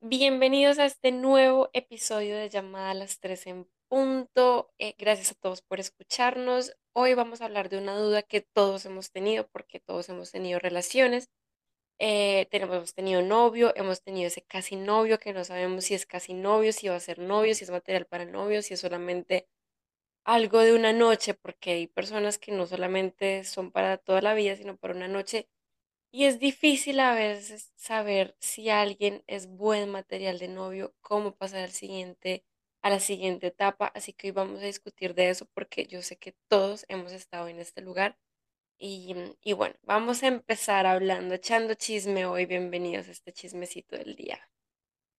Bienvenidos a este nuevo episodio de Llamada a las 3 en punto. Eh, gracias a todos por escucharnos. Hoy vamos a hablar de una duda que todos hemos tenido, porque todos hemos tenido relaciones. Eh, tenemos, hemos tenido novio, hemos tenido ese casi novio que no sabemos si es casi novio, si va a ser novio, si es material para novio, si es solamente algo de una noche, porque hay personas que no solamente son para toda la vida, sino para una noche y es difícil a veces saber si alguien es buen material de novio, cómo pasar al siguiente, a la siguiente etapa. Así que hoy vamos a discutir de eso porque yo sé que todos hemos estado en este lugar. Y, y bueno, vamos a empezar hablando, echando chisme hoy. Bienvenidos a este chismecito del día.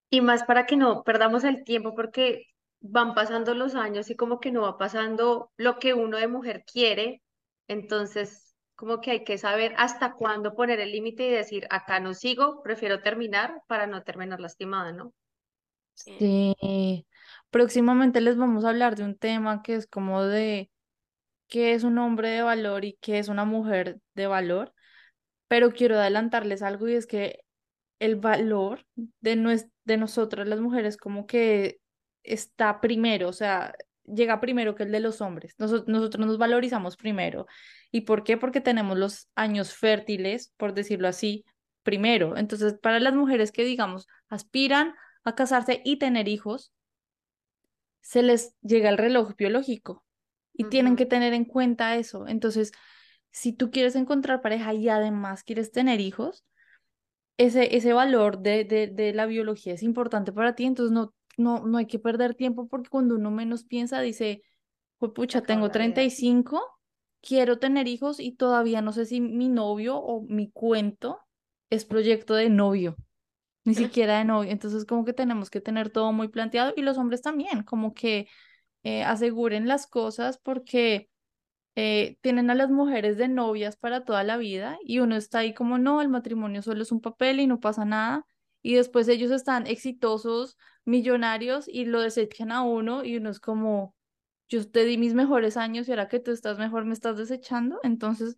Y más para que no perdamos el tiempo porque van pasando los años y como que no va pasando lo que uno de mujer quiere. Entonces como que hay que saber hasta cuándo poner el límite y decir, acá no sigo, prefiero terminar para no terminar lastimada, ¿no? Sí, próximamente les vamos a hablar de un tema que es como de qué es un hombre de valor y qué es una mujer de valor, pero quiero adelantarles algo y es que el valor de, de nosotras las mujeres como que está primero, o sea, llega primero que el de los hombres. nosotros nos valorizamos primero ¿Y por qué? Porque tenemos los años fértiles, por decirlo así, primero. Entonces, para las mujeres que, digamos, aspiran a casarse y tener hijos, se les llega el reloj biológico y tienen que tener en cuenta eso. Entonces, si tú quieres encontrar pareja y además quieres tener hijos, ese, ese valor de, de, de la biología es importante para ti, entonces no, no, no hay que perder tiempo porque cuando uno menos piensa, dice, pues pucha, tengo 35 quiero tener hijos y todavía no sé si mi novio o mi cuento es proyecto de novio, ni siquiera de novio. Entonces como que tenemos que tener todo muy planteado y los hombres también, como que eh, aseguren las cosas porque eh, tienen a las mujeres de novias para toda la vida y uno está ahí como no, el matrimonio solo es un papel y no pasa nada. Y después ellos están exitosos, millonarios y lo desechan a uno y uno es como, yo te di mis mejores años y ahora que tú estás mejor me estás desechando, entonces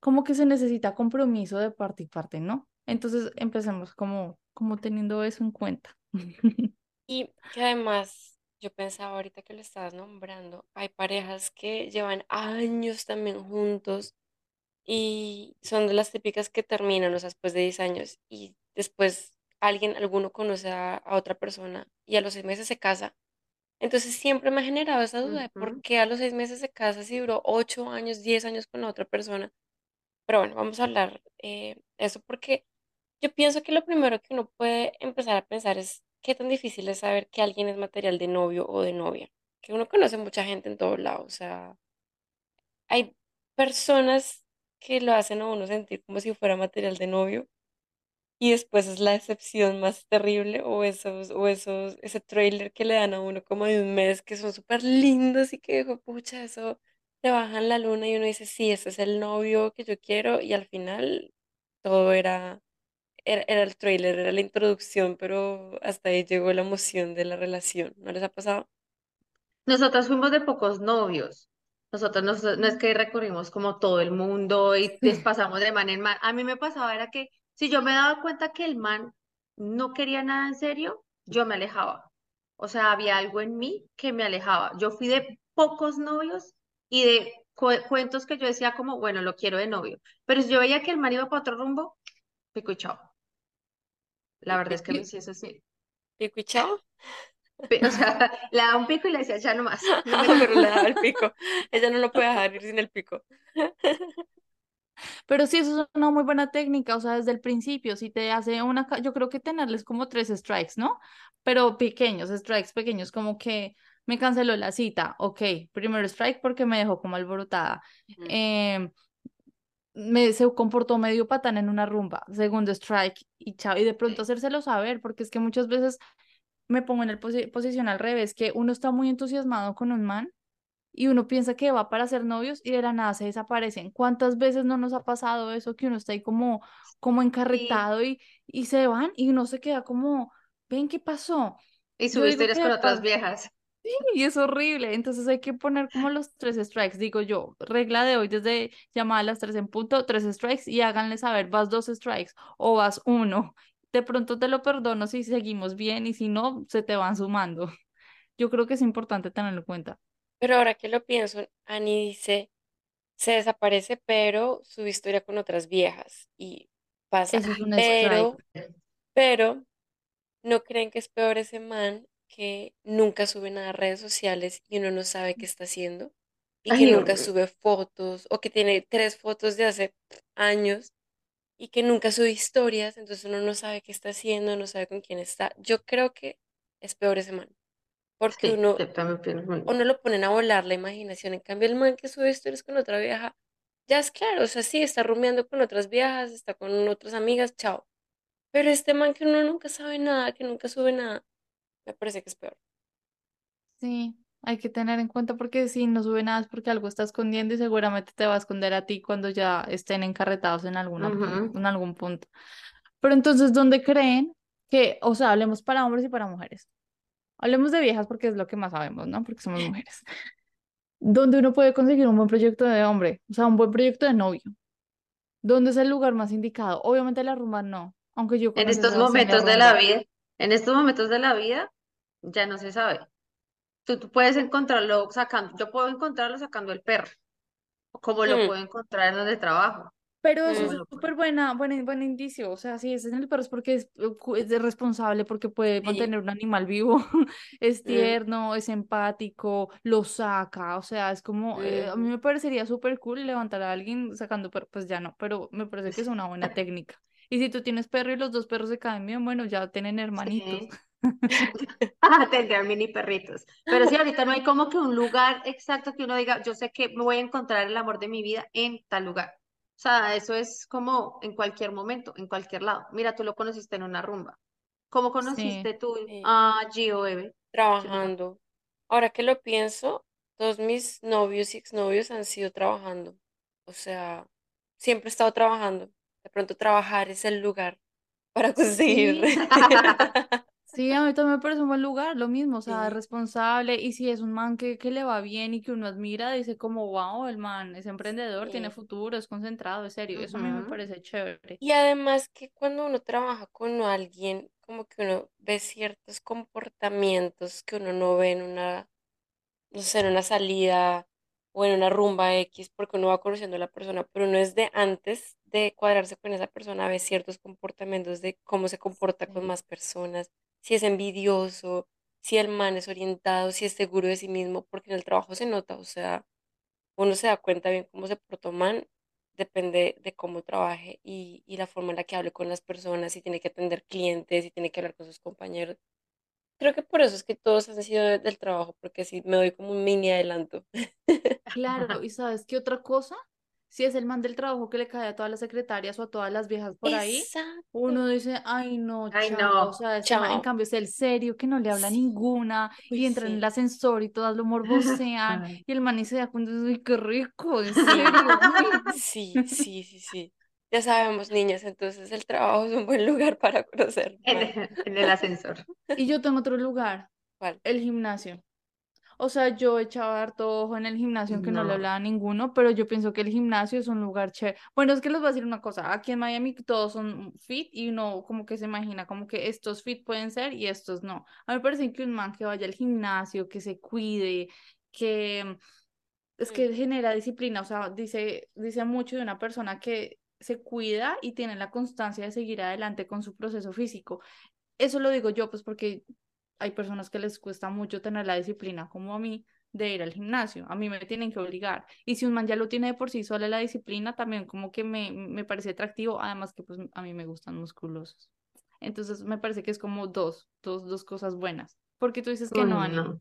como que se necesita compromiso de parte y parte, ¿no? Entonces empecemos como, como teniendo eso en cuenta. Y que además, yo pensaba ahorita que lo estabas nombrando, hay parejas que llevan años también juntos y son de las típicas que terminan, o sea, después de 10 años y después alguien, alguno conoce a, a otra persona y a los seis meses se casa entonces siempre me ha generado esa duda de por qué a los seis meses se casa si duró ocho años, diez años con otra persona. Pero bueno, vamos a hablar eh, eso porque yo pienso que lo primero que uno puede empezar a pensar es qué tan difícil es saber que alguien es material de novio o de novia. Que uno conoce mucha gente en todos lados. O sea, hay personas que lo hacen a uno sentir como si fuera material de novio y después es la decepción más terrible o esos, o esos, ese trailer que le dan a uno como de un mes que son súper lindos y que dijo, pucha, eso te bajan la luna y uno dice, sí, ese es el novio que yo quiero y al final todo era, era, era el trailer, era la introducción, pero hasta ahí llegó la emoción de la relación. ¿No les ha pasado? Nosotros fuimos de pocos novios. Nosotros no, no es que recorrimos como todo el mundo y les pasamos de man en man. A mí me pasaba era que si yo me daba cuenta que el man no quería nada en serio, yo me alejaba. O sea, había algo en mí que me alejaba. Yo fui de pocos novios y de cuentos que yo decía como, bueno, lo quiero de novio. Pero si yo veía que el man iba para otro rumbo, pico y chao. La verdad es que me hice eso sí. ¿Pico y chao? O sea, le daba un pico y le decía, ya no más. No pero le daba el pico. Ella no lo puede dejar ir sin el pico. Pero sí, eso es una muy buena técnica, o sea, desde el principio, si te hace una, yo creo que tenerles como tres strikes, ¿no? Pero pequeños, strikes pequeños, como que me canceló la cita, ok, primer strike porque me dejó como alborotada. Em, me, se comportó medio patán en una rumba, segundo strike y chao, y de pronto hacérselo saber, porque es que muchas veces me pongo en el posi- posición al revés, que uno está muy entusiasmado con un man y uno piensa que va para ser novios y de la nada se desaparecen. ¿Cuántas veces no nos ha pasado eso que uno está ahí como, como Sí. encarretado y, y se van y uno se queda como, ven qué pasó? Y sube historias con otras viejas. y es horrible, entonces hay que poner como los tres strikes, digo yo, regla de hoy desde llamada a las tres en punto, tres strikes y háganle saber, vas dos strikes o vas uno. De pronto te lo perdono si seguimos bien y si no, se te van sumando. Yo creo que es importante tenerlo en cuenta. Pero ahora que lo pienso, Annie dice, se desaparece, pero sube historia con otras viejas y pasa. Eso es un Pero, strike. pero, ¿no creen que es peor ese man que nunca sube nada a redes sociales y uno no sabe qué está haciendo? Y que nunca sube fotos o que tiene tres fotos de hace años y que nunca sube historias, entonces uno no sabe qué está haciendo, no sabe con quién está. Yo creo que es peor ese man, porque Sí, uno lo ponen a volar la imaginación. En cambio, el man que sube historias con otra vieja, ya es claro, o sea, sí, está rumiando con otras viejas, está con otras amigas, chao. Pero este man que uno nunca sabe nada, que nunca sube nada, me parece que es peor. Sí, hay que tener en cuenta porque si no sube nada es porque algo está escondiendo y seguramente te va a esconder a ti cuando ya estén encarretados en alguna en algún punto. Pero entonces, ¿dónde creen que, o sea, hablemos para hombres y para mujeres? Hablemos de viejas porque es lo que más sabemos, ¿no? Porque somos mujeres. ¿Dónde uno puede conseguir un buen proyecto de hombre? O sea, un buen proyecto de novio. ¿Dónde es el lugar más indicado? Obviamente la rumba no, aunque yo En estos momentos de la vida, en estos momentos de la vida, ya no se sabe. Tú, tú puedes encontrarlo sacando, yo puedo encontrarlo sacando el perro, como lo Mm, puedo encontrar en donde trabajo, Pero eso es súper buena, buen, buen indicio. O sea, si ese es el perro es porque es, cu- es responsable, porque puede sí, mantener un animal vivo, es tierno, es empático, lo saca. O sea, es como, eh, a mí me parecería súper cool levantar a alguien sacando perro. Pues ya no, pero me parece que es una buena técnica. Y si tú tienes perro y los dos perros se caen bien, bueno, ya tienen hermanitos. Ah, tendrían mini perritos. Pero sí, ahorita no hay como que un lugar exacto que uno diga, yo sé que me voy a encontrar el amor de mi vida en tal lugar. O sea, eso es como en cualquier momento, en cualquier lado. Mira, tú lo conociste en una rumba. ¿Cómo Sí, conociste tú sí, a Gio, Bebe? Trabajando. Ahora que lo pienso, todos mis novios y exnovios han sido trabajando. O sea, siempre he estado trabajando. De pronto trabajar es el lugar para conseguir. sí. Sí, a mí también me parece un buen lugar, lo mismo, o sea, Sí, responsable, y si es un man que, que le va bien y que uno admira, dice como, wow, el man es emprendedor, tiene futuro, es concentrado, es serio, eso a mí me parece chévere. Y además que cuando uno trabaja con alguien, como que uno ve ciertos comportamientos que uno no ve en una, no sé, en una salida o en una rumba X, porque uno va conociendo a la persona, pero uno es de antes de cuadrarse con esa persona, ve ciertos comportamientos de cómo se comporta con más personas, si es envidioso, si el man es orientado, si es seguro de sí mismo, porque en el trabajo se nota, o sea, uno se da cuenta bien cómo se portó man, depende de cómo trabaje y, y la forma en la que hable con las personas, si tiene que atender clientes, si tiene que hablar con sus compañeros. Creo que por eso es que todos han sido de- del trabajo, porque sí me doy como un mini adelanto. Claro, ¿y sabes qué otra cosa? Si es el man del trabajo que le cae a todas las secretarias o a todas las viejas por ahí, uno dice, ay no, Ay, chao, o sea, man, en cambio es el serio que no le habla Sí. ninguna y Uy, entra en el sí. ascensor y todas lo morbosean Ay. y el man y se da cuenta, uy, qué rico, en serio. Sí, sí, sí, sí. Ya sabemos, niñas, entonces el trabajo es un buen lugar para conocer En, en el ascensor. Y yo tengo otro lugar, ¿Cuál? el gimnasio. O sea, yo echaba harto ojo en el gimnasio, aunque no le hablaba a ninguno, pero yo pienso que el gimnasio es un lugar chévere. Bueno, es que les voy a decir una cosa, aquí en Miami todos son fit y uno como que se imagina como que estos fit pueden ser y estos no. A mí me parece que un man que vaya al gimnasio, que se cuide, que es que genera disciplina, o sea, dice, dice mucho de una persona que se cuida y tiene la constancia de seguir adelante con su proceso físico. Eso lo digo yo, pues porque hay personas que les cuesta mucho tener la disciplina, como a mí, de ir al gimnasio. A mí me tienen que obligar. Y si un man ya lo tiene de por sí sola la disciplina, también como que me, me parece atractivo, además que pues a mí me gustan musculosos. Entonces me parece que es como dos, dos, dos cosas buenas. Porque tú dices que no, Ani. no.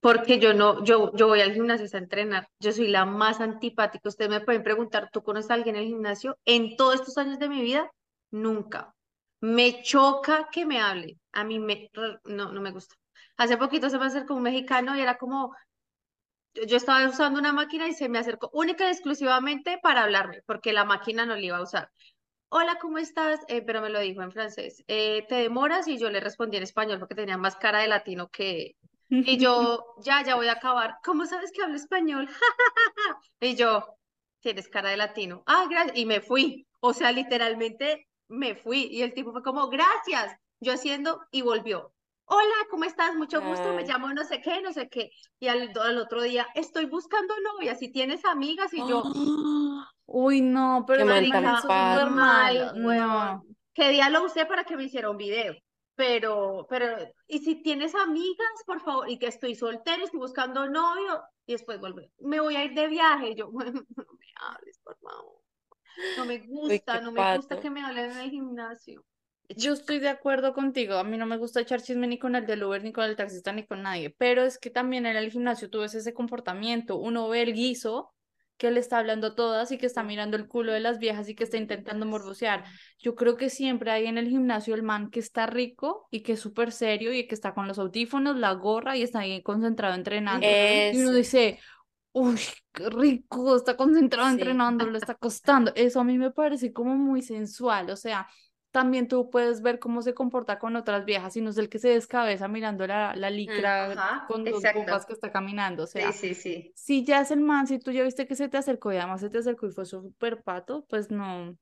porque yo no, yo, yo voy al gimnasio a entrenar. Yo soy la más antipática. Ustedes me pueden preguntar, ¿tú conoces a alguien en el gimnasio? En todos estos años de mi vida, nunca. Me choca que me hable. A mí me, no, no me gusta. Hace poquito se me acercó un mexicano y era como, yo estaba usando una máquina y se me acercó única y exclusivamente para hablarme, porque la máquina no le iba a usar. Hola, ¿cómo estás? Eh, pero me lo dijo en francés. Eh, ¿te demoras? Y yo le respondí en español porque tenía más cara de latino que... Y yo, ya, ya voy a acabar. ¿Cómo sabes que hablo español? y yo, tienes cara de latino. Ah, gracias. Y me fui. O sea, literalmente me fui. Y el tipo fue como, gracias. Yo haciendo y volvió hola, ¿cómo estás? Mucho gusto, me llamo no sé qué, no sé qué. Y al, otro día, estoy buscando novia, si tienes amigas y yo... Uy, no, pero mal súper mal, no. ¿Qué día lo usé para que me hiciera un video? Pero, pero, y si tienes amigas, por favor, y que estoy soltero, estoy buscando novio, y después vuelvo, me voy a ir de viaje, y yo, bueno, no me hables, por favor. No me gusta, no me gusta que me hablen en el gimnasio. Yo estoy de acuerdo contigo. A mí no me gusta echar chisme ni con el del Uber, ni con el taxista, ni con nadie. Pero es que también en el gimnasio tú ves ese comportamiento. Uno ve el guiso que le está hablando todas y que está mirando el culo de las viejas y que está intentando morbosear. Yo creo que siempre hay en el gimnasio el man que está rico y que es súper serio y que está con los audífonos, la gorra y está ahí concentrado entrenando. Y uno dice, uy, qué rico, está concentrado entrenando, le está costando. Eso a mí me parece como muy sensual. O sea, también tú puedes ver cómo se comporta con otras viejas y no es el que se descabeza mirando la, la licra con dos bombas que está caminando. O sea, sí, sí, sí. si ya es el man, si tú ya viste que se te acercó y además se te acercó y fue súper pato, pues no,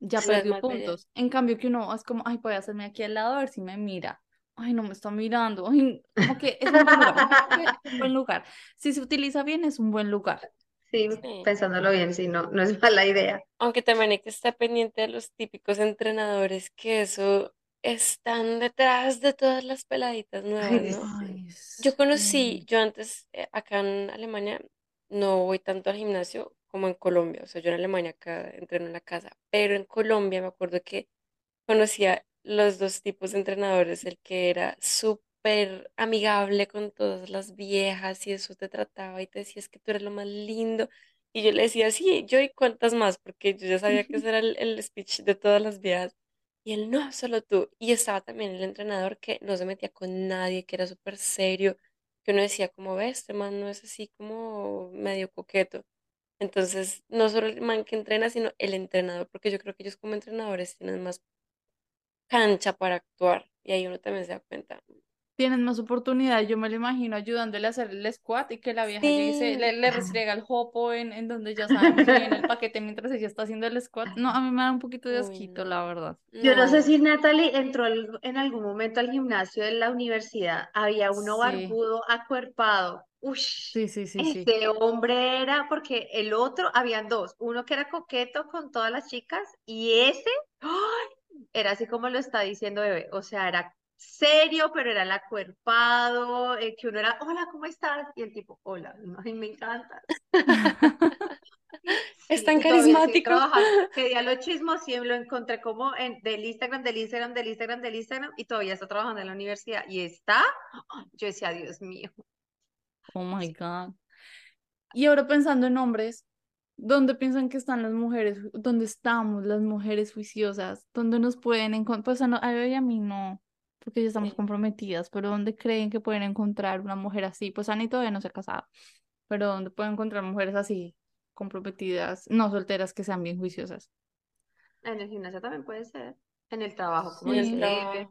ya perdió puntos. En cambio que uno es como, ay, voy a hacerme aquí al lado a ver si me mira. Ay, no me está mirando. Ay, como que es un buen lugar. es un buen lugar. Si se utiliza bien, es un buen lugar. Sí, pensándolo bien, sí, no, no es mala idea. Aunque también hay que estar pendiente de los típicos entrenadores que eso están detrás de todas las peladitas nuevas, ¿no? Yo conocí, yo antes eh, acá en Alemania no voy tanto al gimnasio como en Colombia, o sea, yo en Alemania acá entreno en la casa, pero en Colombia me acuerdo que conocía los dos tipos de entrenadores, el que era súper amigable con todas las viejas y eso te trataba y te decía es que tú eres lo más lindo. Y yo le decía, sí, yo y cuántas más, porque yo ya sabía que ese era el, speech de todas las viejas. Y él, no, solo tú. Y estaba también el entrenador que no se metía con nadie, que era súper serio, que uno decía, como ves, este man no es así como medio coqueto. Entonces, no solo el man que entrena, sino el entrenador, porque yo creo que ellos como entrenadores tienen más cancha para actuar. Y ahí uno también se da cuenta, tienen más oportunidad. Yo me lo imagino ayudándole a hacer el squat y que la vieja dice, le, le restriega el jopo en, en donde ya saben que en el paquete mientras ella está haciendo el squat. No, a mí me da un poquito de asquito, la verdad. Yo no sé si Natalie entró en algún momento al gimnasio de la universidad. Había uno barbudo, acuerpado. Uy, sí, sí, sí, este hombre era, porque el otro, habían dos, uno que era coqueto con todas las chicas y ese, era así como lo está diciendo Bebé, o sea, era serio, pero era el acuerpado, eh, que uno era, hola, ¿cómo estás? Y el tipo, hola, a me encanta. es tan carismático. Que día lo chismo, siempre lo encontré como en, del Instagram, del Instagram, del Instagram, del Instagram, y todavía está trabajando en la universidad. Y está, yo decía, Dios mío. Oh my God. Y ahora pensando en hombres, ¿dónde piensan que están las mujeres? ¿Dónde estamos las mujeres juiciosas? ¿Dónde nos pueden encontrar? Pues a, no, a a mí no porque ya estamos comprometidas, pero ¿dónde creen que pueden encontrar una mujer así? Pues Ani todavía no se ha casado, pero ¿dónde pueden encontrar mujeres así, comprometidas, no solteras, que sean bien juiciosas? En el gimnasio también puede ser, en el trabajo, como sí, mm.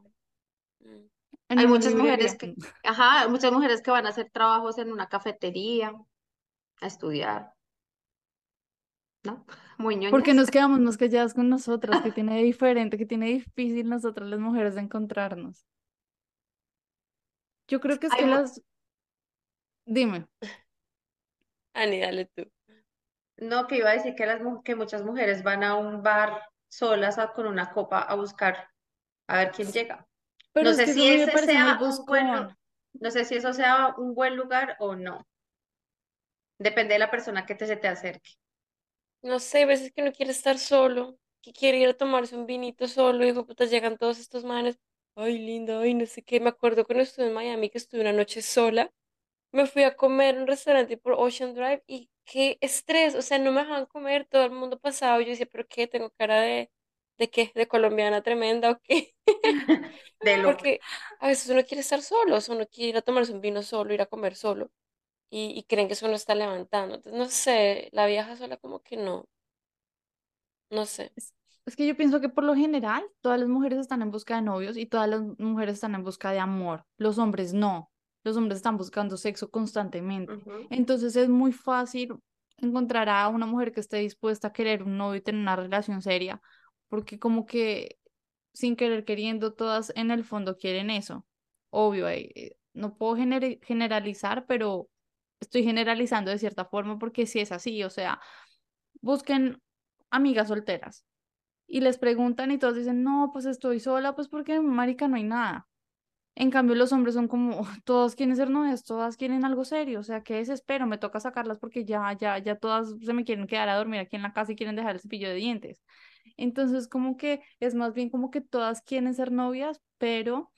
Hay muchas mujeres que, ajá, muchas mujeres que van a hacer trabajos en una cafetería, a estudiar. ¿No? Muy ñoñas. Porque nos quedamos más calladas con nosotras, que tiene diferente, que tiene difícil nosotras las mujeres de encontrarnos. Yo creo que es que las... Dime. Ani, dale tú. No, que iba a decir que, las, que muchas mujeres van a un bar solas con una copa a buscar a ver quién llega. Pero no sé si ese sea un buen, no sé si eso sea un buen lugar o no. Depende de la persona que te, se te acerque. No sé, a veces que no quiere estar solo, que quiere ir a tomarse un vinito solo, y digo, puta, llegan todos estos manes, ay, linda, ay, no sé qué, me acuerdo cuando estuve en Miami que estuve una noche sola, me fui a comer en un restaurante por Ocean Drive y qué estrés, o sea, no me dejaban comer, todo el mundo pasaba, yo decía, pero qué, tengo cara de, ¿de qué? ¿De colombiana tremenda o qué? De loco. Porque a veces uno quiere estar solo, o sea, uno quiere ir a tomarse un vino solo, ir a comer solo, y, y creen que eso no está levantando. Entonces, no sé, la vieja sola como que no, no sé. Es, es que yo pienso que por lo general todas las mujeres están en busca de novios y todas las mujeres están en busca de amor. Los hombres no. Los hombres están buscando sexo constantemente. Entonces es muy fácil encontrar a una mujer que esté dispuesta a querer un novio y tener una relación seria, porque como que sin querer queriendo todas en el fondo quieren eso. Obvio, eh, eh, no puedo generi- generalizar, pero estoy generalizando de cierta forma porque si es así, o sea, busquen amigas solteras y les preguntan y todos dicen, no, pues estoy sola, pues porque marica no hay nada. En cambio, los hombres son como, todos quieren ser novias, todas quieren algo serio, o sea, qué desespero, me toca sacarlas porque ya, ya, ya todas se me quieren quedar a dormir aquí en la casa y quieren dejar el cepillo de dientes. Entonces, como que es más bien como que todas quieren ser novias, pero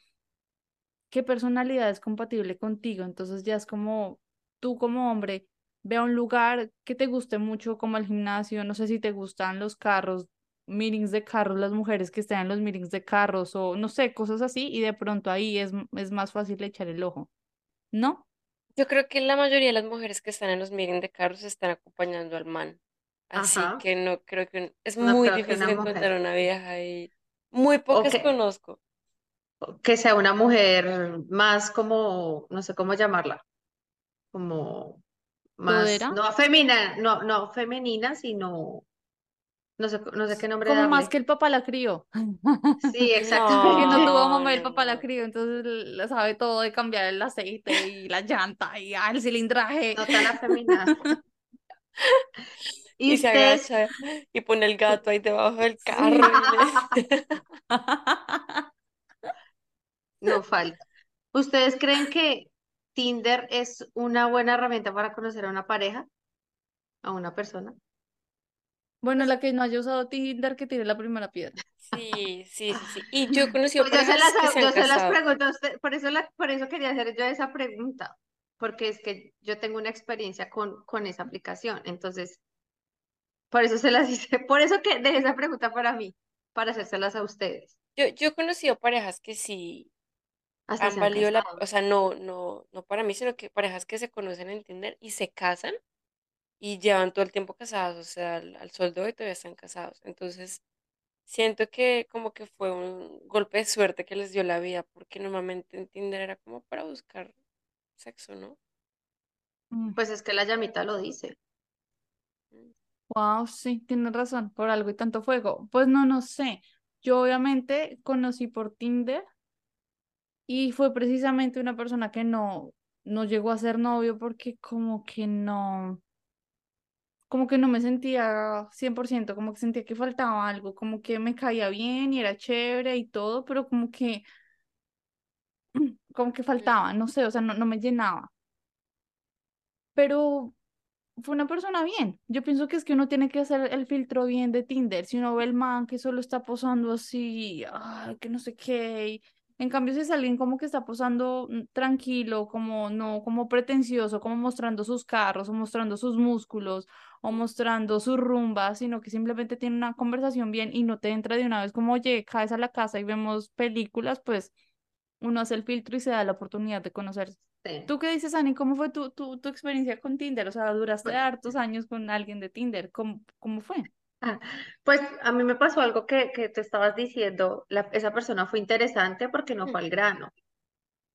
qué personalidad es compatible contigo. Entonces ya es como tú como hombre, ve a un lugar que te guste mucho, como el gimnasio, no sé si te gustan los carros, meetings de carros, las mujeres que estén en los meetings de carros o no sé, cosas así, y de pronto ahí es, es más fácil echar el ojo, ¿no? Yo creo que la mayoría de las mujeres que están en los meetings de carros están acompañando al man. Así Ajá. que no creo que es No muy difícil una encontrar mujer. una vieja y muy pocas conozco. que sea una mujer más como, no sé cómo llamarla, como más, no femenina, no, no femenina, sino, no sé, no sé qué nombre como más darle. que el papá la crió. Sí, Que no tuvo No, mamá y el papá la crió, entonces le sabe todo de cambiar el aceite y la llanta y ah, el cilindraje. No tan afeminada. ¿Y Y se agacha y pone el gato ahí debajo del carro Sí. y le... No falta. ¿Ustedes creen que Tinder es una buena herramienta para conocer a una pareja, a una persona? Bueno, la que no haya usado Tinder, que tire la primera piedra. sí, sí, sí, sí. Y yo he conocido Pues yo se las, parejas que se han yo se las pregunto a usted, por eso, la, por eso quería hacer yo esa pregunta, porque es que yo tengo una experiencia con, con esa aplicación, entonces, por eso se las hice, por eso que dejé esa pregunta para mí, para hacérselas a ustedes. Yo, yo he conocido parejas que sí Hasta han se han valido la, casado. o sea, no, no, no para mí, sino que parejas que se conocen en Tinder y se casan y llevan todo el tiempo casados, o sea, al, al sol de hoy todavía están casados. Entonces, siento que como que fue un golpe de suerte que les dio la vida, porque normalmente en Tinder era como para buscar sexo, ¿no? Pues es que la llamita lo dice. Wow, sí, tienes razón, por algo y tanto fuego. Pues no, no sé. Yo obviamente conocí por Tinder y fue precisamente una persona que no, no llegó a ser novio porque como que no, como que no me sentía 100%, como que sentía que faltaba algo, como que me caía bien y era chévere y todo, pero como que, como que faltaba, no sé, o sea, no, no me llenaba. Pero fue una persona bien. Yo pienso que es que uno tiene que hacer el filtro bien de Tinder. Si uno ve el man que solo está posando así, ay, que no sé qué. y En cambio, si es alguien como que está posando mm, tranquilo, como no, como pretencioso, como mostrando sus carros, o mostrando sus músculos, o mostrando sus rumbas, sino que simplemente tiene una conversación bien y no te entra de una vez como, oye, caes a la casa y vemos películas, pues uno hace el filtro y se da la oportunidad de conocer. Sí. ¿Tú qué dices, Ani? ¿Cómo fue tu, tu, tu experiencia con Tinder? O sea, duraste hartos años con alguien de Tinder. ¿Cómo, cómo fue? Ah, pues a mí me pasó algo que, que tú estabas diciendo, la- esa persona fue interesante porque no fue al grano.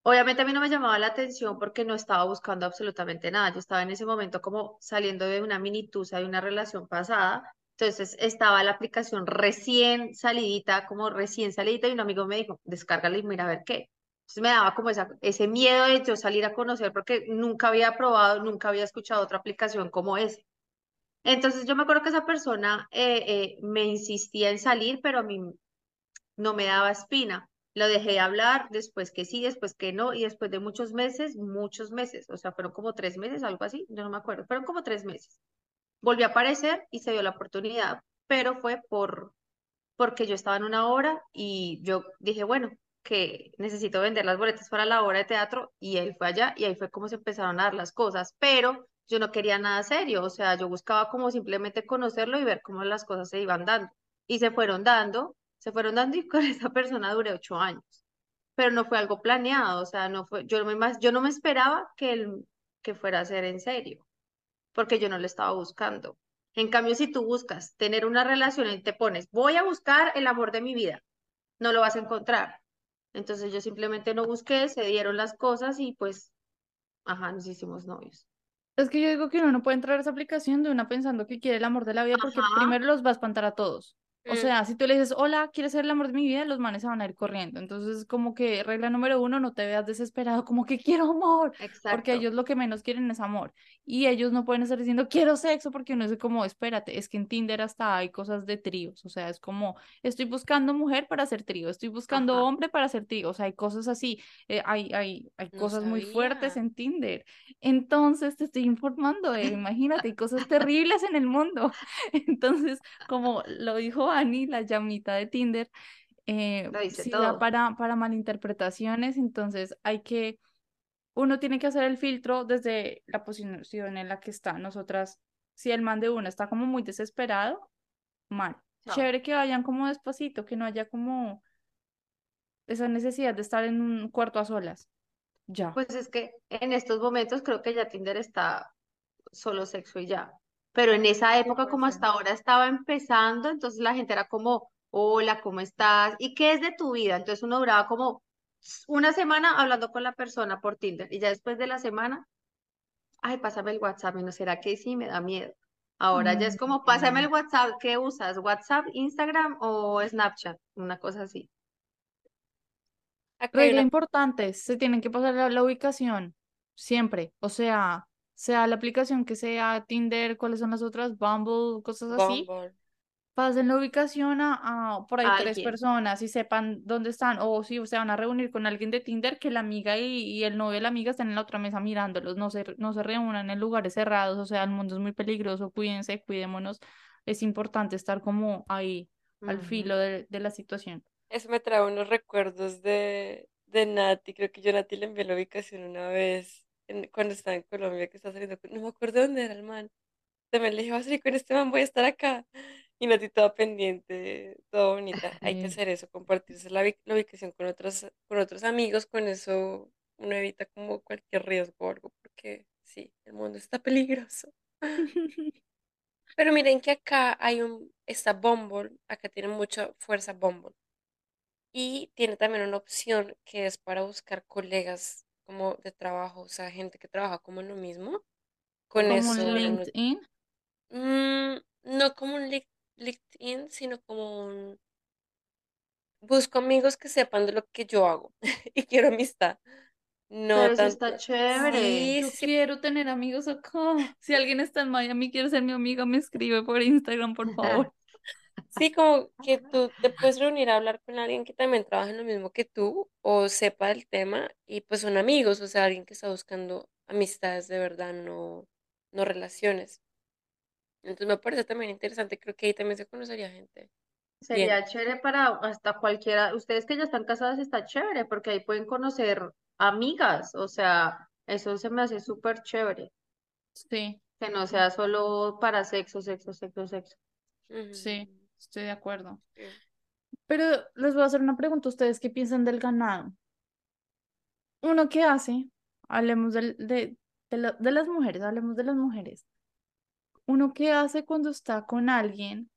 Obviamente a mí no me llamaba la atención porque no estaba buscando absolutamente nada. Yo estaba en ese momento como saliendo de una mini tusa de una relación pasada. Entonces estaba la aplicación recién salidita, como recién salidita, y un amigo me dijo, descárgala y mira a ver qué. Entonces me daba como esa, ese miedo de yo salir a conocer porque nunca había probado, nunca había escuchado otra aplicación como esa. Entonces yo me acuerdo que esa persona eh, eh, me insistía en salir, pero a mí no me daba espina. Lo dejé de hablar, después que sí, después que no, y después de muchos meses, muchos meses, o sea, fueron como tres meses, algo así, yo no me acuerdo, fueron como tres meses. Volvió a aparecer y se dio la oportunidad, pero fue por porque yo estaba en una hora y yo dije, bueno, que necesito vender las boletas para la obra de teatro y él fue allá y ahí fue como se empezaron a dar las cosas, pero yo no quería nada serio, o sea, yo buscaba como simplemente conocerlo y ver cómo las cosas se iban dando y se fueron dando, se fueron dando y con esa persona duré ocho años, pero no fue algo planeado, o sea, no fue, yo no me, yo no me esperaba que él, que fuera a ser en serio, porque yo no le estaba buscando. En cambio, si tú buscas tener una relación y te pones, voy a buscar el amor de mi vida, no lo vas a encontrar. Entonces yo simplemente no busqué, se dieron las cosas y pues, ajá, nos hicimos novios. Es que yo digo que uno no puede entrar a esa aplicación de una pensando que quiere el amor de la vida porque Ajá. primero los va a espantar a todos. O Mm. sea, si tú le dices, hola, ¿quieres ser el amor de mi vida? Los manes se van a ir corriendo. Entonces, como que regla número uno, no te veas desesperado, como que quiero amor, porque Exacto. ellos lo que menos quieren es amor. Y ellos no pueden estar diciendo, quiero sexo, porque uno es como, espérate, es que en Tinder hasta hay cosas de tríos. O sea, es como, estoy buscando mujer para hacer trío, estoy buscando Ajá. hombre para hacer trío. O sea, hay cosas así, eh, hay, hay, hay No cosas muy fuertes sabía. en Tinder. Entonces te estoy informando, eh, imagínate, hay cosas terribles en el mundo. Entonces, como lo dijo Ani, la llamita de Tinder, eh, sí da para, para malinterpretaciones, entonces hay que, uno tiene que hacer el filtro desde la posición en la que está. Nosotras, si el man de una está como muy desesperado, mal. Chévere que vayan como despacito, que no haya como esa necesidad de estar en un cuarto a solas. Ya. Pues es que en estos momentos creo que ya Tinder está solo sexo y ya. Pero en esa época, como hasta ahora estaba empezando, entonces la gente era como, hola, ¿cómo estás? ¿Y qué es de tu vida? Entonces uno duraba como una semana hablando con la persona por Tinder y ya después de la semana, ay, pásame el WhatsApp, y no será que sí, me da miedo. Ahora ya es como, pásame el Mm. WhatsApp, ¿qué usas? ¿WhatsApp, Instagram o Snapchat? Una cosa así. Regla importante, se tienen que pasar la, la ubicación, siempre. O sea, sea la aplicación que sea, Tinder, ¿cuáles son las otras? Bumble, cosas así. Bumble. Pasen la ubicación a, a por ahí tres personas y sepan dónde están. O si se van a reunir con alguien de Tinder, que la amiga y, y el novio de la amiga estén en la otra mesa mirándolos. No se, no se reúnan en lugares cerrados. O sea, el mundo es muy peligroso. Cuídense, cuidémonos. Es importante estar como ahí, al Ujú. filo de, de la situación. Eso me trae unos recuerdos de, de Nati. Creo que yo a Nati le envié la ubicación una vez en- cuando estaba en Colombia, que estaba saliendo con... No me acuerdo dónde era el man. También le dije, voy a salir con este man, voy a estar acá. Y Nati toda pendiente, toda bonita. Hay que hacer eso, compartirse la, la ubicación con otros, con otros amigos. Con eso uno evita como cualquier riesgo o algo, porque sí, el mundo está peligroso. Pero miren que acá hay un, está Bumble, acá tiene mucha fuerza Bumble. Y tiene también una opción que es para buscar colegas como de trabajo, o sea, gente que trabaja como en lo mismo. Con Como eso, un LinkedIn. mm, no como un Link- LinkedIn, sino como un... Busco amigos que sepan de lo que yo hago y quiero amistad. No Pero eso tanto. está chévere. Sí, Yo sí, sí, quiero tener amigos acá. Si alguien está en Miami, quiere ser mi amiga, me escribe por Instagram, por favor. Sí, como que tú te puedes reunir a hablar con alguien que también trabaja en lo mismo que tú o sepa del tema y pues son amigos, o sea, alguien que está buscando amistades de verdad, no, no relaciones. Entonces me parece también interesante, creo que ahí también se conocería gente. Bien, Sería chévere para hasta cualquiera, ustedes que ya están casadas está chévere porque ahí pueden conocer amigas, o sea, eso se me hace súper chévere, Sí, que no sea solo para sexo, sexo, sexo, sexo. sí, estoy de acuerdo. sí. Pero les voy a hacer una pregunta. ¿Ustedes qué piensan del ganado? ¿Uno qué hace? Hablemos del- de, de, la- de las mujeres, hablemos de las mujeres. ¿Uno qué hace cuando está con alguien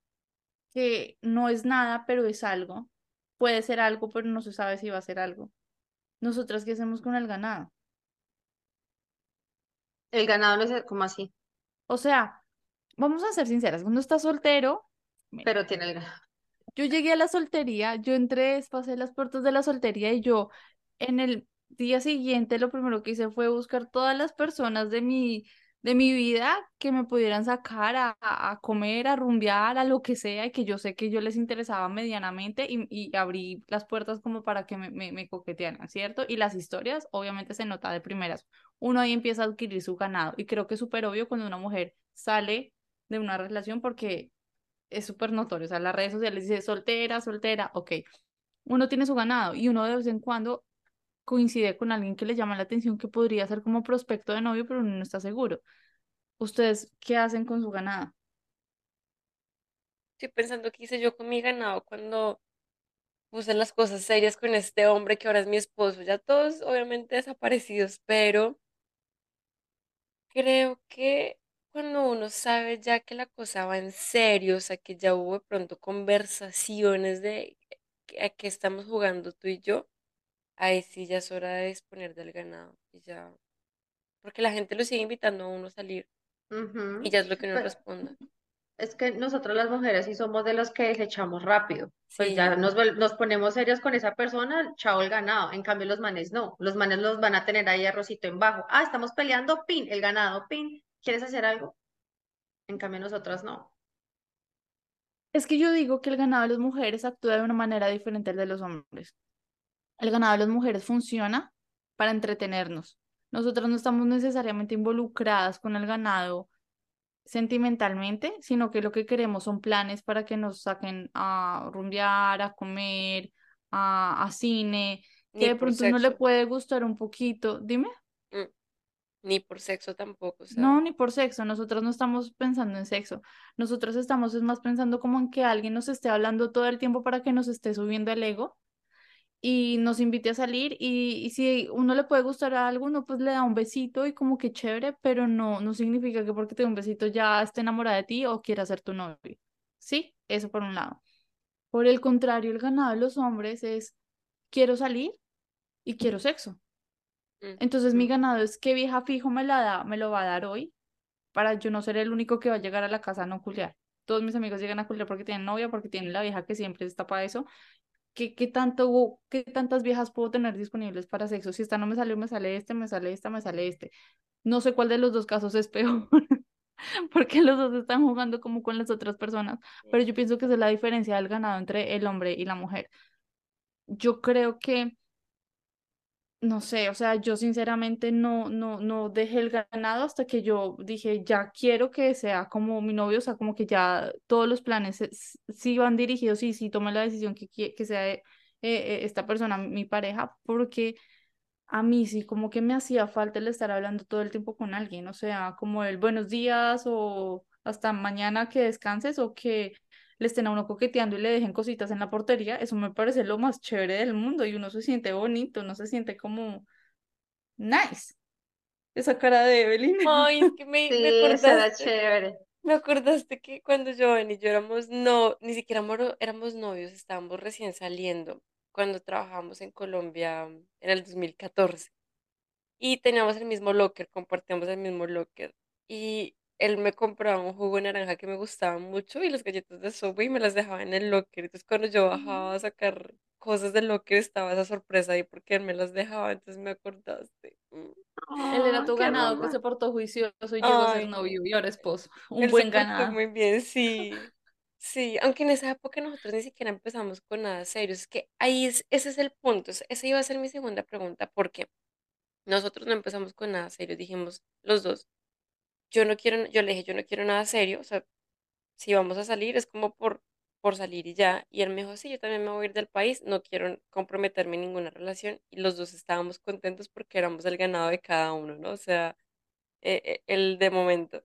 que no es nada, pero es algo? Puede ser algo, pero no se sabe si va a ser algo. ¿Nosotras qué hacemos con el ganado? El ganado no es como así, O sea, vamos a ser sinceras, cuando estás soltero, pero tiene el yo llegué a la soltería, yo entré, pasé las puertas de la soltería y yo en el día siguiente lo primero que hice fue buscar todas las personas de mi, de mi vida que me pudieran sacar a, a a comer, a rumbear, a lo que sea, y que yo sé que yo les interesaba medianamente y, y abrí las puertas como para que me, me, me coquetearan, ¿cierto? Y las historias obviamente se nota de primeras. Uno ahí empieza a adquirir su ganado y creo que es súper obvio cuando una mujer sale de una relación porque es súper notorio. O sea, las redes sociales dice soltera, soltera, ok. uno tiene su ganado y uno de vez en cuando coincide con alguien que le llama la atención que podría ser como prospecto de novio, pero uno no está seguro. ¿Ustedes qué hacen con su ganado? Estoy pensando qué hice yo con mi ganado cuando puse las cosas serias con este hombre que ahora es mi esposo. Ya todos obviamente desaparecidos, pero creo que cuando uno sabe ya que la cosa va en serio, o sea, que ya hubo de pronto conversaciones de a qué estamos jugando tú y yo, ahí sí ya es hora de disponer del ganado. Y ya, porque la gente lo sigue invitando a uno a salir y ya es lo que uno Pero responda. es que nosotros las mujeres sí somos de los que desechamos rápido. Pues ya Sí, nos, vuel- nos ponemos serios con esa persona, chao el ganado. En cambio, los manes no. Los manes los van a tener ahí arrocito en bajo. Ah, estamos peleando, pin, el ganado, pin. ¿Quieres hacer algo? En cambio, nosotras no. Es que yo digo que el ganado de las mujeres actúa de una manera diferente al de los hombres. El ganado de las mujeres funciona para entretenernos. Nosotras no estamos necesariamente involucradas con el ganado sentimentalmente, sino que lo que queremos son planes para que nos saquen a rumbear, a comer, a, a cine, que ni de pronto uno le puede gustar un poquito. Dime. Ni por sexo tampoco, No, ni por sexo, nosotros no estamos pensando en sexo, nosotros estamos es más pensando como en que alguien nos esté hablando todo el tiempo para que nos esté subiendo el ego y nos invite a salir y, y si uno le puede gustar a alguno, pues le da un besito y como que chévere, pero no, no significa que porque te dé un besito ya esté enamorada de ti o quiera ser tu novio. Sí, eso por un lado. Por el contrario, el ganado de los hombres es quiero salir y quiero sexo. Entonces mi ganado es qué vieja fijo me la da, me lo va a dar hoy para yo no ser el único que va a llegar a la casa a no culiar. Todos mis amigos llegan a culiar porque tienen novia, porque tienen la vieja que siempre está para eso. ¿Qué, qué tanto, qué tantas viejas puedo tener disponibles para sexo? Si esta no me salió, me sale este, me sale esta, me sale este. No sé cuál de los dos casos es peor, porque los dos están jugando como con las otras personas, pero yo pienso que esa es la diferencia del ganado entre el hombre y la mujer. Yo creo que no sé, o sea, yo sinceramente no, no, no dejé el ganado hasta que yo dije, ya quiero que sea como mi novio, o sea, como que ya todos los planes sí van dirigidos y sí tomé la decisión que, que sea eh, eh, esta persona mi pareja, porque a mí sí como que me hacía falta el estar hablando todo el tiempo con alguien, o sea, como el buenos días o hasta mañana que descanses o que le estén a uno coqueteando y le dejen cositas en la portería, eso me parece lo más chévere del mundo y uno se siente bonito, uno se siente como nice. Esa cara de Evelyn. Ay, es que me, me Sí, era acordaste, chévere. me acordaste que cuando Joven y yo éramos, no, ni siquiera moro- éramos novios, estábamos recién saliendo, cuando trabajábamos en Colombia en el 2014. Y teníamos el mismo locker, compartíamos el mismo locker. Y él me compraba un jugo de naranja que me gustaba mucho y las galletas de Subway y me las dejaba en el locker. Entonces cuando yo bajaba a sacar cosas del locker estaba esa sorpresa ahí porque él me las dejaba, entonces me acordaste. Mm. Él era tu ganado que se portó juicioso y llegó a ser novio y ahora esposo. Un él se buen portó ganado. muy bien, sí. Sí, aunque en esa época nosotros ni siquiera empezamos con nada serio. Es que ahí es, ese es el punto. es- Esa iba a ser mi segunda pregunta, porque nosotros no empezamos con nada serio. Dijimos los dos, yo no quiero, yo le dije, yo no quiero nada serio. O sea, si vamos a salir es como por, por salir y ya. Y él me dijo, sí, yo también me voy a ir del país, no quiero comprometerme en ninguna relación. Y los dos estábamos contentos porque éramos el ganado de cada uno, ¿no? O sea, eh, el de momento.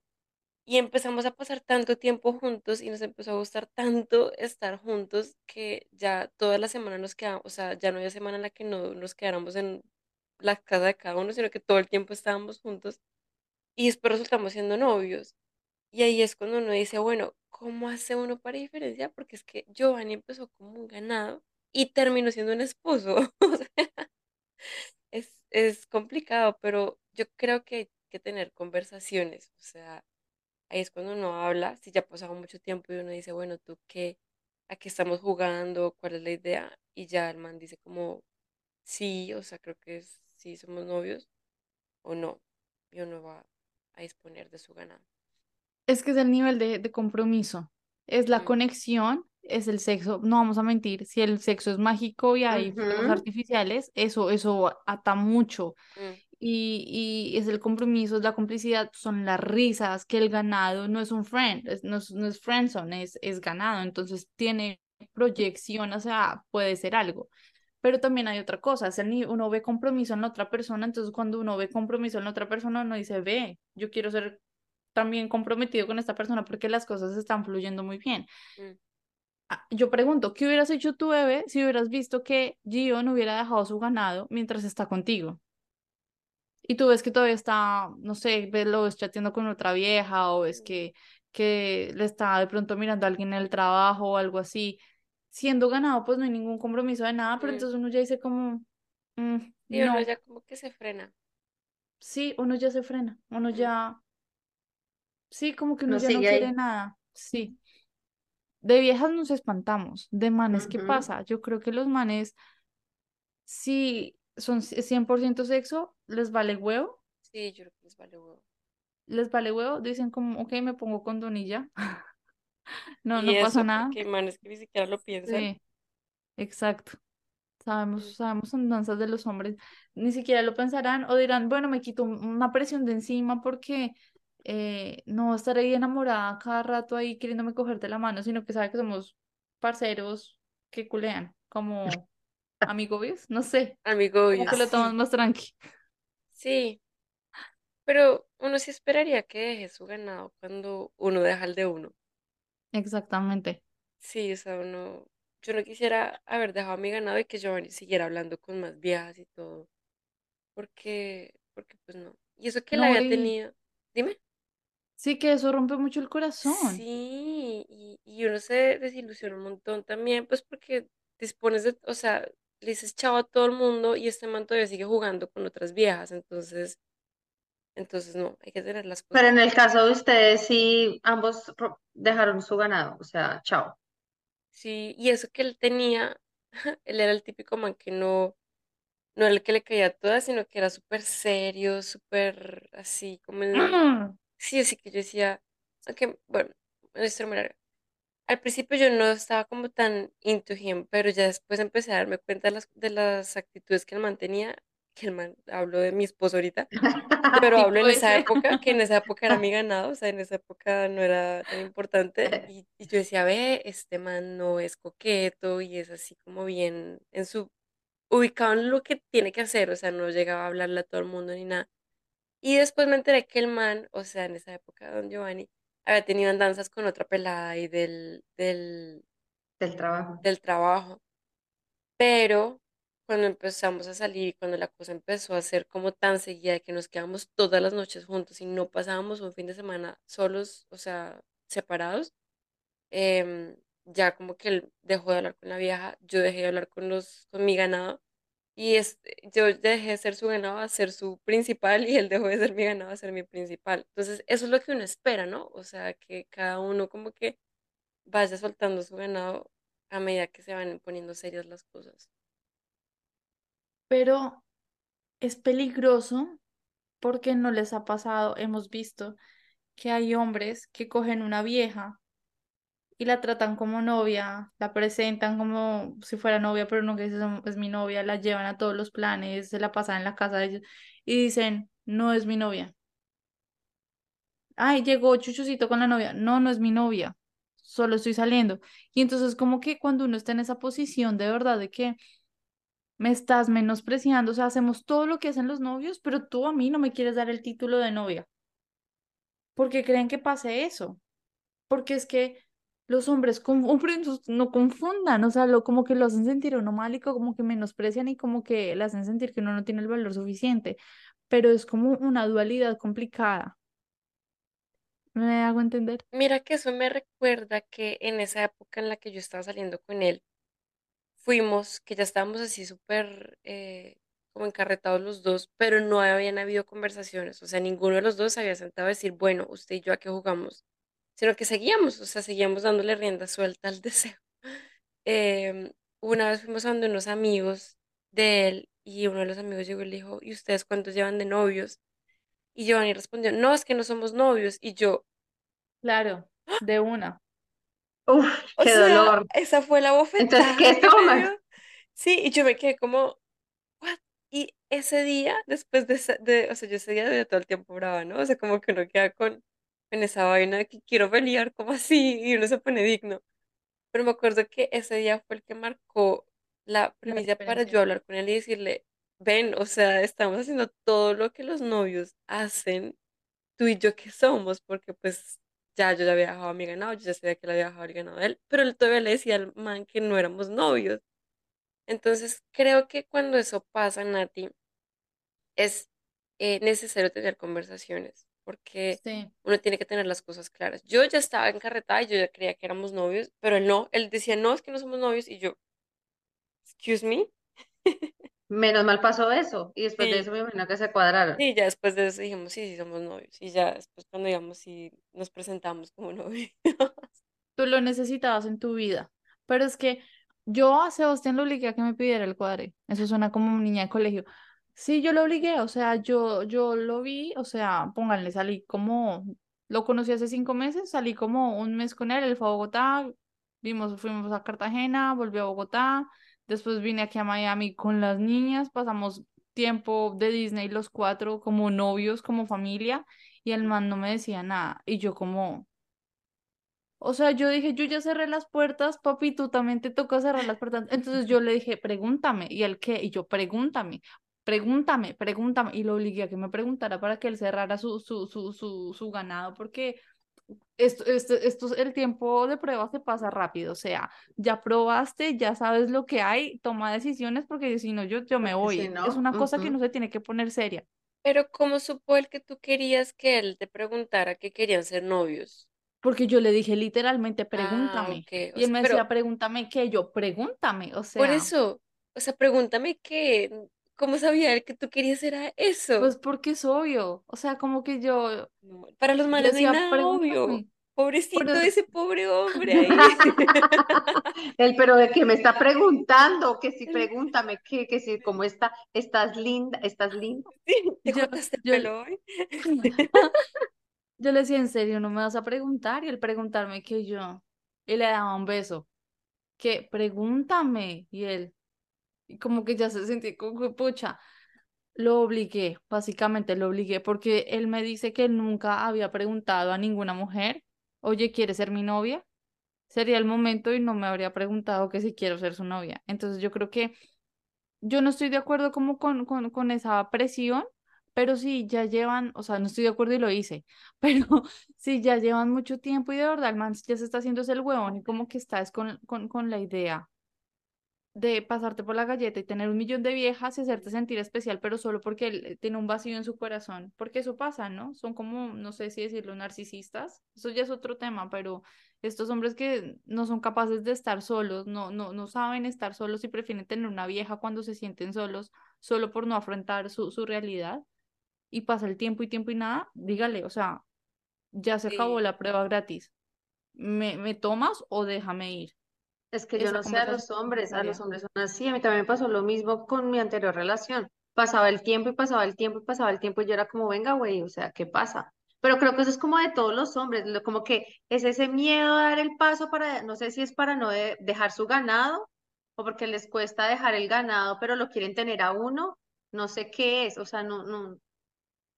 Y empezamos a pasar tanto tiempo juntos y nos empezó a gustar tanto estar juntos que ya toda la semana nos quedamos, o sea, ya no había semana en la que no nos quedáramos en la casa de cada uno, sino que todo el tiempo estábamos juntos y después resultamos siendo novios. Y ahí es cuando uno dice, bueno, ¿cómo hace uno para diferenciar? Porque es que Giovanni empezó como un ganado y terminó siendo un esposo. Es, es complicado, pero yo creo que hay que tener conversaciones, o sea Ahí es cuando uno habla, si ya ha pasado mucho tiempo y uno dice, bueno, ¿tú qué? ¿A qué estamos jugando? ¿Cuál es la idea? Y ya el man dice como, sí, o sea, creo que es, sí somos novios o no. Y uno va a disponer de su ganado. Es que es el nivel de, de compromiso, es la Mm, conexión, es el sexo, no vamos a mentir, si el sexo es mágico y hay Ujú. artificiales, eso, eso ata mucho. mm, Y, y es el compromiso, es la complicidad, son las risas, que el ganado no es un friend, es- no es, no es friendzone, es, es ganado, entonces tiene proyección, o sea, puede ser algo. Pero también hay otra cosa, es el, uno ve compromiso en la otra persona, entonces cuando uno ve compromiso en la otra persona, uno dice, ve, yo quiero ser también comprometido con esta persona porque las cosas están fluyendo muy bien. Mm. Ah, Yo pregunto, ¿qué hubieras hecho tú, bebé, si hubieras visto que Gio no hubiera dejado su ganado mientras está contigo? Y tú ves que todavía está, no sé, ves, lo ves chateando con otra vieja o ves que, que le está de pronto mirando a alguien en el trabajo o algo así. Siendo ganado, pues no hay ningún compromiso de nada, pero Mm. entonces uno ya dice como, "Mm, Y uno no, ya como que se frena. sí, uno ya se frena, uno Mm. ya, sí, como que uno No ya no quiere ahí. nada, sí. De viejas nos espantamos, de manes, ¿qué pasa? Yo creo que los manes, si son 100% sexo, les vale huevo, Sí, yo creo que les vale huevo. les vale huevo, dicen como, ok, me pongo ya, no, no pasa nada. porque hay manes que ni siquiera lo piensan. Sí, exacto. Sabemos, sabemos andanzas de los hombres. Ni siquiera lo pensarán o dirán, bueno, me quito un- una presión de encima porque eh, no estaré ahí enamorada cada rato ahí queriéndome cogerte la mano, sino que sabe que somos parceros que culean, como amigos, no sé, Amigo, como que lo tomas sí. más tranqui. Sí, pero uno sí esperaría que deje su ganado cuando uno deja el de uno. Exactamente. Sí, o sea, uno, yo no quisiera haber dejado mi ganado y que Giovanni siguiera hablando con más viejas y todo, porque, porque pues no. Y eso que la No, había y tenido, dime. sí que eso rompe mucho el corazón. Sí, y, y uno se desilusiona un montón también, pues porque dispones de, o sea, le dices chao a todo el mundo y este man todavía sigue jugando con otras viejas, entonces, entonces no, hay que tener las Pero cosas en el caso de ustedes, sí, ambos ro- dejaron su ganado, o sea, chao. Sí, y eso que él tenía, él era el típico man que no, no era el que le caía todas, sino que era súper serio, súper así, como el, sí, así que yo decía, aunque, bueno, una historia muy larga. Al principio yo no estaba como tan into him, pero ya después empecé a darme cuenta de las, de las actitudes que él mantenía, que el man, hablo de mi esposo ahorita, pero hablo en esa época, que en esa época era mi ganado, o sea, en esa época no era tan importante, y, y yo decía, ve, este man no es coqueto y es así como bien en su, ubicado en lo que tiene que hacer, o sea, no llegaba a hablarle a todo el mundo ni nada. Y después me enteré que el man, o sea, en esa época, don Giovanni, había tenido andanzas con otra pelada y del, del, Del trabajo. del trabajo. Pero cuando empezamos a salir y cuando la cosa empezó a ser como tan seguida que nos quedamos todas las noches juntos y no pasábamos un fin de semana solos, o sea, separados, em, ya como que él dejó de hablar con la vieja, yo dejé de hablar con los, con mi ganado y este, yo dejé de ser su ganado a ser su principal y él dejó de ser mi ganado a ser mi principal. Entonces, eso es lo que uno espera, ¿no? O sea, que cada uno como que vaya soltando su ganado a medida que se van poniendo serias las cosas. Pero es peligroso porque no les ha pasado, hemos visto que hay hombres que cogen una vieja y la tratan como novia, la presentan como si fuera novia, pero no que es, es mi novia, la llevan a todos los planes, se la pasan en la casa de ellos y dicen, no es mi novia. Ay, llegó Chuchucito con la novia. No, no es mi novia, solo estoy saliendo. Y entonces como que cuando uno está en esa posición de verdad de que me estás menospreciando, o sea, hacemos todo lo que hacen los novios, pero tú a mí no me quieres dar el título de novia. porque creen que pase eso? Porque es que los hombres con- hombres no confundan, o sea, lo, como que lo hacen sentir uno mal como que menosprecian y como que le hacen sentir que uno no tiene el valor suficiente, pero es como una dualidad complicada. ¿Me hago entender? Mira que eso me recuerda que en esa época en la que yo estaba saliendo con él, fuimos, que ya estábamos así súper eh, como encarretados los dos, pero no habían habido conversaciones, o sea, ninguno de los dos se había sentado a decir, bueno, usted y yo a qué jugamos, sino que seguíamos, o sea, seguíamos dándole rienda suelta al deseo. Em, una vez fuimos a donde unos amigos de él y uno de los amigos llegó y le dijo, ¿y ustedes cuántos llevan de novios? Y Giovanni respondió, no, es que no somos novios. Y yo, Claro, de una. Uf, o qué sea, dolor. esa fue la Entonces, ¿qué bofetada que me tomas? Sí, y yo me quedé como, ¿what? Y ese día, después de, esa- de, o sea, yo ese día de todo el tiempo brava, ¿no? O sea, como que uno queda con, con esa vaina de que quiero pelear, como así, y uno se pone digno. pero me acuerdo que ese día fue el que marcó la La primicia para diferencia. yo hablar con él y decirle, ven, o sea, estamos haciendo todo lo que los novios hacen, tú y yo que somos, porque pues ya yo ya había dejado a mi ganado, yo ya sabía que le había dejado el ganado a él, pero él todavía le decía al man que no éramos novios. Entonces creo que cuando eso pasa, Nati, es eh, necesario tener conversaciones, porque Sí. uno tiene que tener las cosas claras. Yo ya estaba encarretada y yo ya creía que éramos novios, pero él no, él decía, no, es que no somos novios, y yo, excuse me, Menos mal pasó eso. Y después de sí, eso me imagino que se cuadraron. sí, ya después de eso dijimos, sí, sí, somos novios, y ya después cuando digamos, sí, nos presentamos como novios. Tú lo necesitabas en tu vida. Pero es que yo a Sebastián lo obligué a que me pidiera el cuadre. Eso suena como niña de colegio. Sí, yo lo obligué, o sea, yo, yo lo vi, o sea, pónganle, salí como, lo conocí hace cinco meses, salí como un mes con él, él fue a Bogotá, vimos, fuimos a Cartagena, volvió a Bogotá, después vine aquí a Miami con las niñas, pasamos tiempo de Disney los cuatro como novios, como familia, y el man no me decía nada, y yo como... O sea, yo dije, yo ya cerré las puertas, papi, tú también te toca cerrar las puertas. Entonces yo le dije, pregúntame. ¿Y él qué? Y yo, pregúntame, pregúntame, pregúntame. Y lo obligué a que me preguntara para que él cerrara su, su, su, su, su ganado, porque esto, esto, esto, el tiempo de prueba se pasa rápido. O sea, ya probaste, ya sabes lo que hay, toma decisiones, porque si no, yo, yo me Porque si voy. Es una cosa que no se tiene que poner seria. Pero ¿cómo supo él que tú querías que él te preguntara que querían ser novios? Porque yo le dije literalmente, Ah, pregúntame. ok, o Y él sea, me pero decía, pregúntame qué, yo, pregúntame. O por sea. eso, o sea, pregúntame que, ¿cómo sabía él que tú querías era eso? Pues porque es obvio, o sea, como que yo, No, para los manes no nada obvio. Pobrecito pero ese pobre hombre ahí. Él, pero de que me está preguntando, que si pregúntame, que, que si cómo está, estás linda, estás linda. sí, ¿te yo, el yo, pelo hoy? yo le decía, en serio, no me vas a preguntar, y él preguntarme que yo, y le daba un beso, que pregúntame, y él, y como que ya se sentía como pucha, lo obligué, básicamente lo obligué, porque él me dice que nunca había preguntado a ninguna mujer, oye, ¿quieres ser mi novia? Sería el momento y no me habría preguntado que si quiero ser su novia. Entonces yo creo que yo no estoy de acuerdo como con, con, con esa presión, pero sí ya llevan, o sea, no estoy de acuerdo y lo hice, pero sí ya llevan mucho tiempo y de verdad el man ya se está haciendo ese el huevón y como que estás con, con, con la idea de pasarte por la galleta y tener un millón de viejas y hacerte sentir especial, pero solo porque él eh, tiene un vacío en su corazón, porque eso pasa, ¿no? Son como, no sé si decirlo, narcisistas, eso ya es otro tema, pero estos hombres que no son capaces de estar solos, no, no, no saben estar solos y prefieren tener una vieja cuando se sienten solos, solo por no afrontar su, su realidad, y pasa el tiempo y tiempo y nada, dígale, o sea, ya se acabó la prueba gratis, ¿me, me tomas o déjame ir? Es que yo no sé, a los es hombres, a los hombres son así. A mí también me pasó lo mismo con mi anterior relación. Pasaba el tiempo y pasaba el tiempo y pasaba el tiempo y yo era como, venga, güey, o sea, ¿qué pasa? Pero creo que eso es como de todos los hombres, como que es ese miedo a dar el paso para, no sé si es para no de- dejar su ganado o porque les cuesta dejar el ganado, pero lo quieren tener a uno, no sé qué es, o sea, no, no,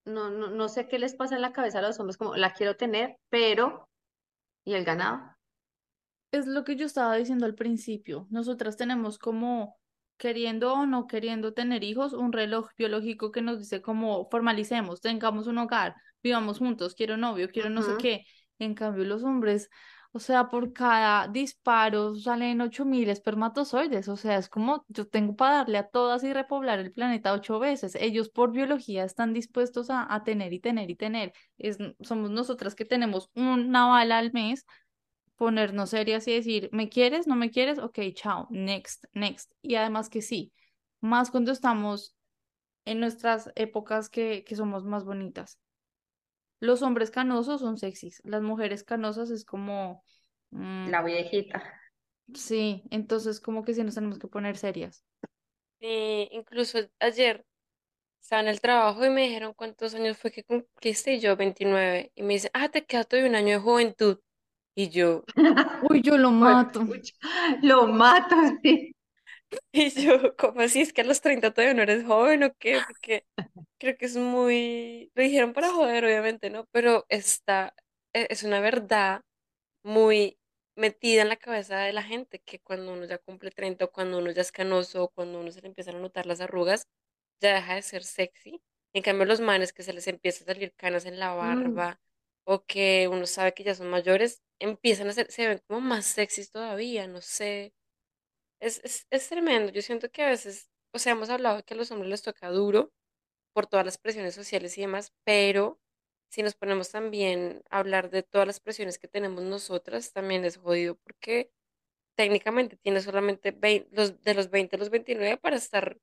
no, no, no sé qué les pasa en la cabeza a los hombres, como la quiero tener, pero, ¿y el ganado? Es lo que yo estaba diciendo al principio. Nosotras tenemos como queriendo o no queriendo tener hijos, un reloj biológico que nos dice como formalicemos, tengamos un hogar, vivamos juntos, quiero novio, quiero no sé qué. En cambio, los hombres, o sea, por cada disparo salen ocho mil espermatozoides. O sea, es como yo tengo para darle a todas y repoblar el planeta ocho veces. Ellos por biología están dispuestos a, a tener y tener y tener. Es, somos nosotras que tenemos una bala al mes ponernos serias y decir, ¿me quieres? ¿No me quieres? Ok, chao, next, next. Y además que sí, más cuando estamos en nuestras épocas que, que somos más bonitas. Los hombres canosos son sexys, las mujeres canosas es como, mm, La viejita. sí, entonces como que sí nos tenemos que poner serias. sí, incluso ayer estaba en el trabajo y me dijeron cuántos años fue que cumpliste y yo 29 y me dicen, ah, te queda todavía un año de juventud y yo, Uy, yo lo mato. lo mato, sí. y yo, ¿cómo así? ¿Es que a los 30 todavía no eres joven o qué? Porque creo que es muy, lo dijeron para joder, obviamente, ¿no? Pero está, e- es una verdad muy metida en la cabeza de la gente que cuando uno ya cumple 30 o cuando uno ya es canoso o cuando uno se le empiezan a notar las arrugas, ya deja de ser sexy. En cambio, los manes que se les empieza a salir canas en la Mm, barba o que uno sabe que ya son mayores, empiezan a ser, se ven como más sexys todavía, no sé. Es, es, es tremendo. Yo siento que a veces, o sea, hemos hablado de que a los hombres les toca duro por todas las presiones sociales y demás, pero si nos ponemos también a hablar de todas las presiones que tenemos nosotras, también es jodido porque técnicamente tienes solamente 20 los, de los 20 a los 29 para estar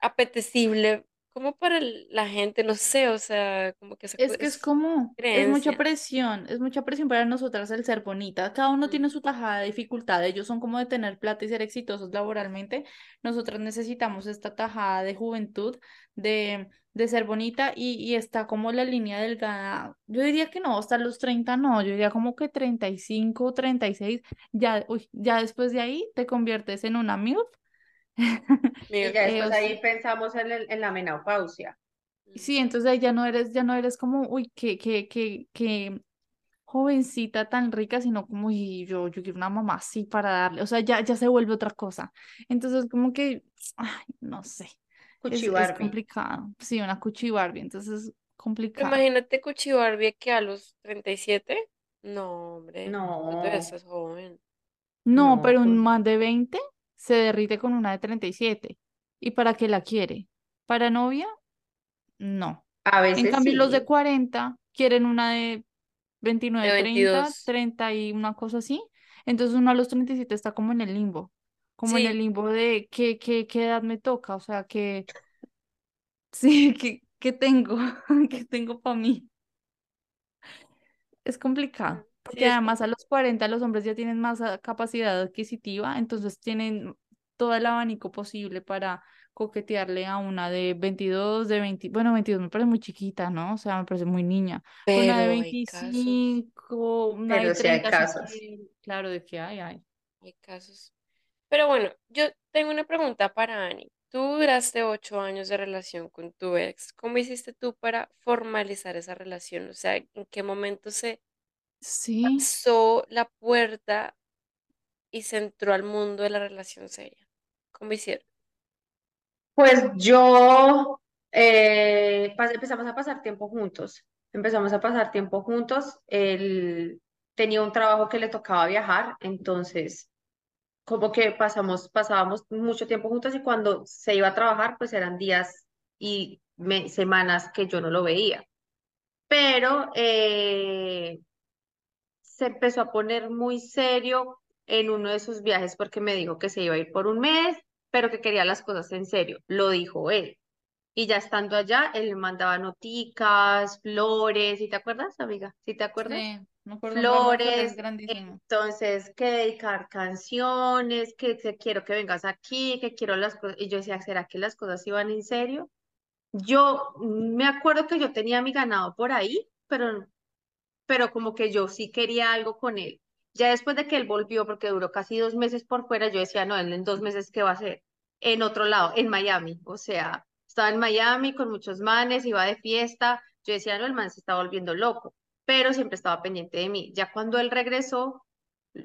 apetecible como para la gente, no sé, o sea, como que co- Es que es como, es mucha creencia. presión, es mucha presión para nosotras el ser bonita. Cada uno Mm, tiene su tajada de dificultad. Ellos son como de tener plata y ser exitosos laboralmente. Nosotras necesitamos esta tajada de juventud, de, de ser bonita y, y está como la línea delgada. Yo diría que no, hasta los 30 no, yo diría como que treinta treinta y cinco treinta y seis ya, uy, ya después de ahí te conviertes en una MILF. Mira, ya después ahí pensamos en, el- en la menopausia. Sí, entonces ahí ya no eres, ya no eres como, uy, qué, qué, qué, qué jovencita tan rica, sino como, y yo, yo quiero una mamá así para darle, o sea, ya, ya se vuelve otra cosa. Entonces, como que, ay, no sé, es, es complicado. Sí, una cuchi Barbie, entonces, complicado. imagínate Cuchi Barbie que a los 37 no, hombre, No, estás joven. No, no, pero un pues man de 20 se derrite con una de 37. ¿Y siete. ¿Y para qué la quiere? ¿Para novia? No. a En veces cambio, los de sí. 40 quieren una de De 29, 30, 22. 30 y una cosa así. Entonces uno a los 37 está como en el limbo, como en el limbo de qué, qué, qué edad me toca, o sea, que sí, que, que tengo, que tengo para mí. Es complicado, porque además a los 40 los hombres ya tienen más ah, capacidad adquisitiva, entonces tienen todo el abanico posible para coquetearle a una de 22, de 20, bueno, 22 me parece muy chiquita, ¿no? O sea, me parece muy niña. Pero una de Pero hay casos, 25, una de Pero sí hay 30 sí casos. claro, de que hay, hay. hay casos. Pero bueno, yo tengo una pregunta para Ani. Tú duraste ocho años de relación con tu ex. ¿Cómo hiciste tú para formalizar esa relación? O sea, ¿en qué momento se Sí, pasó la puerta y se entró al mundo de la relación seria? ¿Cómo hicieron? Pues yo eh, empezamos a pasar tiempo juntos. Empezamos a pasar tiempo juntos. Él tenía un trabajo que le tocaba viajar, entonces como que pasamos, pasábamos mucho tiempo juntos y cuando se iba a trabajar, pues eran días y me- semanas que yo no lo veía. Pero eh, se empezó a poner muy serio en uno de sus viajes porque me dijo que se iba a ir por un mes, pero que quería las cosas en serio. Lo dijo él. Y ya estando allá, él mandaba noticas, flores, ¿sí te acuerdas, amiga? ¿Sí te acuerdas? sí, me acuerdo flores Flores, grandísimo. entonces que dedicar canciones, que te quiero que vengas aquí, que quiero las cosas. Y yo decía, ¿será que las cosas iban en serio? Yo me acuerdo que yo tenía mi ganado por ahí, pero pero como que yo sí quería algo con él. Ya después de que él volvió, porque duró casi dos meses por fuera, yo decía, no, él en dos meses, ¿qué va a hacer? En otro lado, en Miami. O sea, estaba en Miami con muchos manes, iba de fiesta. Yo decía, no, el man se está volviendo loco, pero siempre estaba pendiente de mí. Ya cuando él regresó,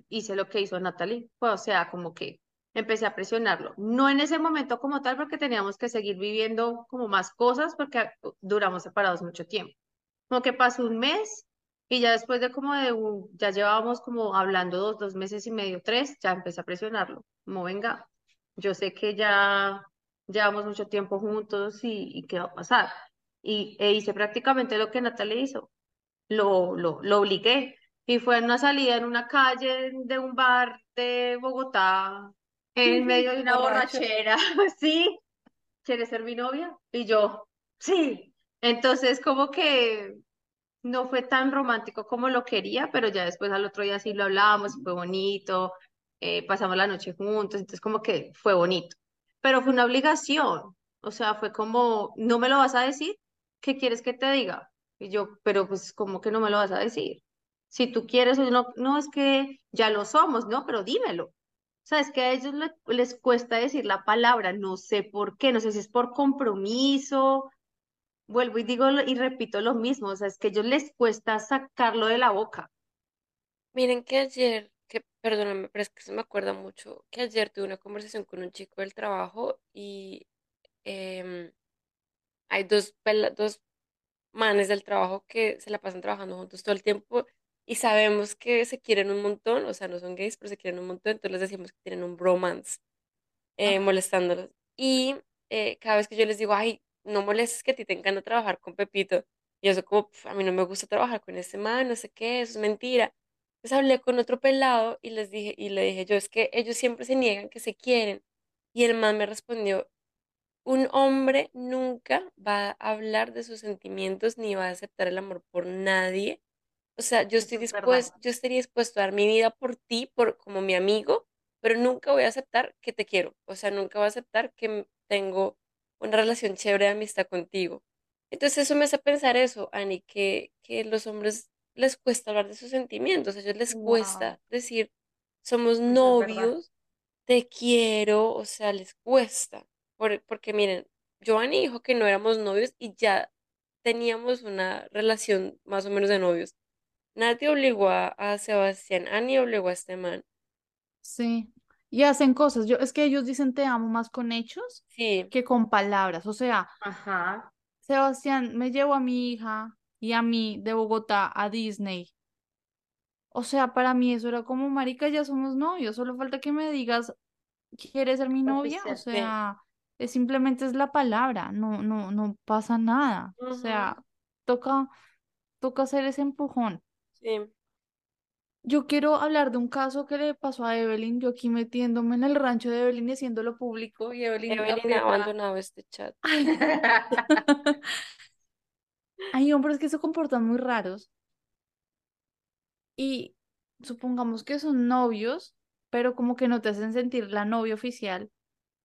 hice lo que hizo Natalie. Pues, o sea, como que empecé a presionarlo. No en ese momento como tal, porque teníamos que seguir viviendo como más cosas, porque duramos separados mucho tiempo. Como que pasó un mes y ya después de como de un, ya llevábamos como hablando dos, dos meses y medio, tres, ya empecé a presionarlo. Como venga, yo sé que ya llevamos mucho tiempo juntos y, y qué va a pasar. Y e hice prácticamente lo que Natalia hizo. Lo, lo, lo obligué. Y fue en una salida en una calle de un bar de Bogotá, en medio de una borrachera. ¿Sí? ¿Quieres ser mi novia? Y yo, sí. Entonces, como que no fue tan romántico como lo quería, pero ya después al otro día sí lo hablábamos, fue bonito, eh, pasamos la noche juntos, entonces como que fue bonito. Pero fue una obligación, o sea, fue como, ¿no me lo vas a decir? ¿Qué quieres que te diga? Y yo, pero pues, ¿cómo que no me lo vas a decir? Si tú quieres no, no es que ya lo somos, ¿no? Pero dímelo. O sea, es que a ellos le- les cuesta decir la palabra, no sé por qué, no sé si es por compromiso, vuelvo y digo y repito lo mismo, o sea, es que a ellos les cuesta sacarlo de la boca. Miren que ayer, que perdóname, pero es que se me acuerda mucho, que ayer tuve una conversación con un chico del trabajo y em, hay dos, dos manes del trabajo que se la pasan trabajando juntos todo el tiempo y sabemos que se quieren un montón, o sea, no son gays, pero se quieren un montón, entonces les decimos que tienen un bromance. eh, molestándolos. Y eh, cada vez que yo les digo, ay, no molestes que a ti te encanta trabajar con Pepito, y eso como, "Pf, a mí no me gusta trabajar con ese man, no sé qué, eso es mentira. Entonces hablé con otro pelado y les dije, y le dije yo, es que ellos siempre se niegan que se quieren. Y el man me respondió, un hombre nunca va a hablar de sus sentimientos ni va a aceptar el amor por nadie o sea, yo estoy dispuesto, yo estaría dispuesto a dar mi vida por ti, por como mi amigo, pero nunca voy a aceptar que te quiero. O sea, nunca voy a aceptar que tengo una relación chévere de amistad contigo. Entonces eso me hace pensar eso, Ani, que, que los hombres les cuesta hablar de sus sentimientos, a ellos les wow. cuesta decir, somos Eso novios, te quiero, o sea, les cuesta. Por- porque miren, Giovanni dijo que no éramos novios y ya teníamos una relación más o menos de novios. Nadie obligó a, a Sebastián, Annie obligó a este man. Sí. Y hacen cosas. Yo, es que ellos dicen te amo más con hechos Sí, que con palabras. O sea, Ajá. Sebastián me llevó a mi hija y a mí de Bogotá a Disney. O sea, para mí eso era como, marica, ya somos novios, solo falta que me digas, ¿quieres ser mi novia? O sea, es simplemente es la palabra, no, no, no pasa nada. O sea, toca, toca hacer ese empujón. sí. Yo quiero hablar de un caso que le pasó a Evelyn, yo aquí metiéndome en el rancho de Evelyn y haciéndolo público, y Evelyn Evelyn ha abandonado este chat. Ay, hay hombres que se comportan muy raros y supongamos que son novios, pero como que no te hacen sentir la novia oficial.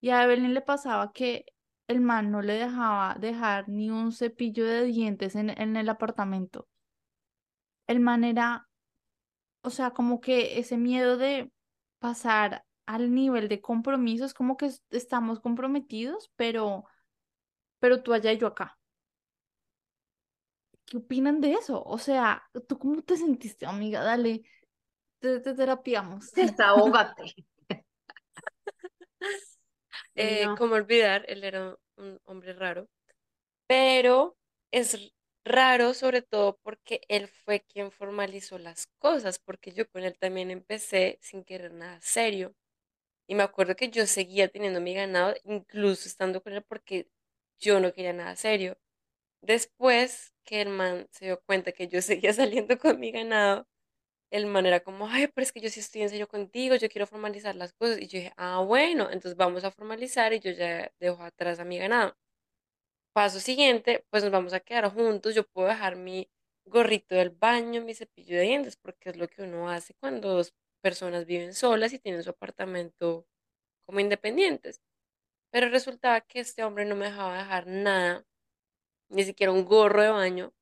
Y a Evelyn le pasaba que el man no le dejaba dejar ni un cepillo de dientes en, en el apartamento. El man era, o sea, como que ese miedo de pasar al nivel de compromiso es como que es- estamos comprometidos, pero, pero tú allá y yo acá. ¿Qué opinan de eso? O sea, ¿tú cómo te sentiste, amiga? Dale, te, te terapiamos. Desahógate. Eh, No. cómo olvidar, él era un hombre raro, pero es raro sobre todo porque él fue quien formalizó las cosas, porque yo con él también empecé sin querer nada serio. Y me acuerdo que yo seguía teniendo mi ganado, incluso estando con él, porque yo no quería nada serio. Después que el man se dio cuenta que yo seguía saliendo con mi ganado, el man era como, ay, pero es que yo sí estoy en serio contigo, yo quiero formalizar las cosas. Y yo dije, ah, bueno, entonces vamos a formalizar y yo ya dejo atrás a mi ganado. Paso siguiente, pues nos vamos a quedar juntos, yo puedo dejar mi gorrito del baño, mi cepillo de dientes, porque es lo que uno hace cuando dos personas viven solas y tienen su apartamento como independientes. Pero resultaba que este hombre no me dejaba dejar nada ni siquiera un gorro de baño,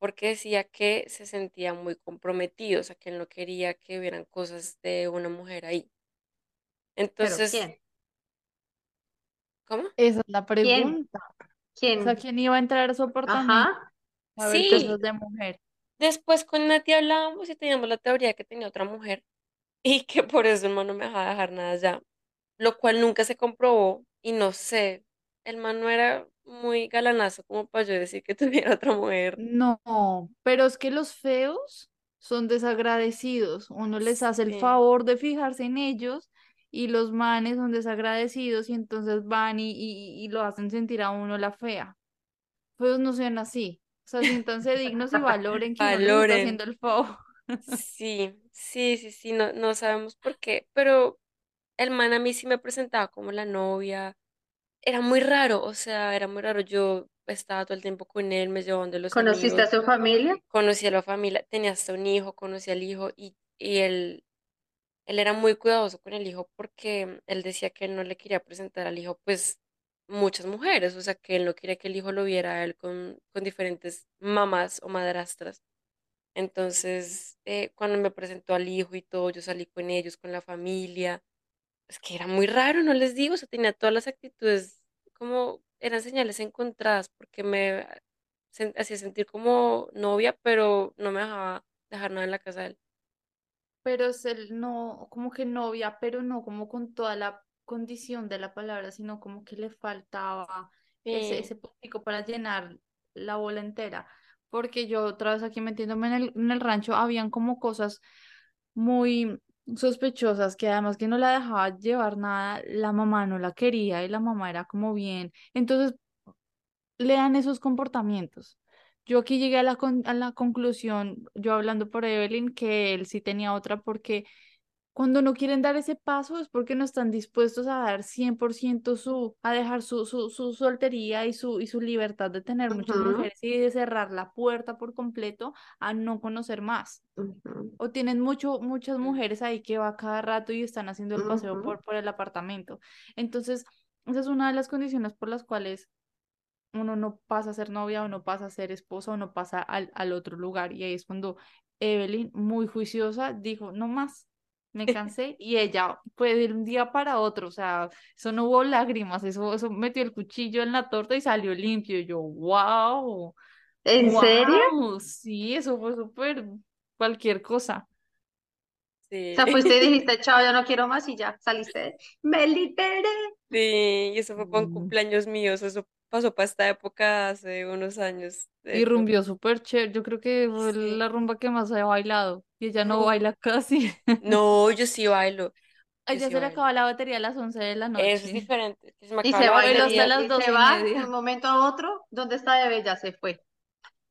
porque decía que se sentía muy comprometido, o sea, que él no quería que hubieran cosas de una mujer ahí. ¿Pero Entonces, quién? ¿cómo? Esa es la ¿Quién? Pregunta. O sea, ¿Quién? ¿quién iba a entrar a Ajá. a ver Sí, cosas de mujer? después con Nati hablábamos y teníamos la teoría que tenía otra mujer y que por eso el man no me dejaba dejar nada ya, lo cual nunca se comprobó y no sé, el man no era muy galanazo como para yo decir que tuviera otra mujer. No, pero es que los feos son desagradecidos. Uno les hace el Sí. favor de fijarse en ellos y los manes son desagradecidos y entonces van y, y, y lo hacen sentir a uno la fea. Feos no sean así. O sea, siéntanse dignos y valoren que uno les está Valoren. haciendo el favor. Sí, sí, sí, sí, no, no sabemos por qué, pero el man a mí sí me presentaba como la novia. Era muy raro, o sea, era muy raro. Yo estaba todo el tiempo con él, me llevaban de los ¿Conociste a su familia? conocí a la familia, tenía hasta un hijo, conocí al hijo y, y él, él era muy cuidadoso con el hijo porque él decía que él no le quería presentar al hijo, pues, muchas mujeres, o sea, que él no quería que el hijo lo viera a él con, con diferentes mamás o madrastras. Entonces, eh, cuando me presentó al hijo y todo, yo salí con ellos, con la familia. Es que era muy raro, no les digo, o sea, tenía todas las actitudes como eran señales encontradas, porque me hacía sentir como novia, pero no me dejaba dejar nada en la casa de él. Pero es el no, como que novia, pero no como con toda la condición de la palabra, sino como que le faltaba ese, Sí. ese puntico para llenar la bola entera. Porque yo otra vez aquí metiéndome en el, en el rancho, habían como cosas muy sospechosas que además que no la dejaba llevar nada, la mamá no la quería y la mamá era como bien. Entonces, lean esos comportamientos. Yo aquí llegué a la, con- a la conclusión, yo hablando por Evelyn, que él sí tenía otra porque cuando no quieren dar ese paso es porque no están dispuestos a dar 100% su, a dejar su, su, su soltería y su, y su libertad de tener muchas mujeres y de cerrar la puerta por completo a no conocer más. O tienen mucho, muchas mujeres ahí que va cada rato y están haciendo el paseo por, por el apartamento. Entonces, esa es una de las condiciones por las cuales uno no pasa a ser novia o no pasa a ser esposa o no pasa al, al otro lugar. Y ahí es cuando Evelyn, muy juiciosa, dijo, no más, me cansé. Y ella fue de un día para otro, o sea, eso no hubo lágrimas, eso, eso metió el cuchillo en la torta y salió limpio. Y yo, wow, ¿En serio? sí, eso fue súper cualquier cosa. O sea, fuiste y dijiste, chao, ya no quiero más y ya saliste. Me liberé. Sí, y eso fue para un Mm. cumpleaños míos, eso pasó para esta época hace unos años, de Y hecho. rumbió súper chévere. Yo creo que fue Sí. la rumba que más he bailado. Y ella no baila casi. No, yo sí bailo, A ella sí se le acaba la batería a las 11 de la Eso es noche. diferente, se me Y se va, de- hasta las y doce se y va de un momento a otro. ¿Dónde está Bebe? Ya se fue.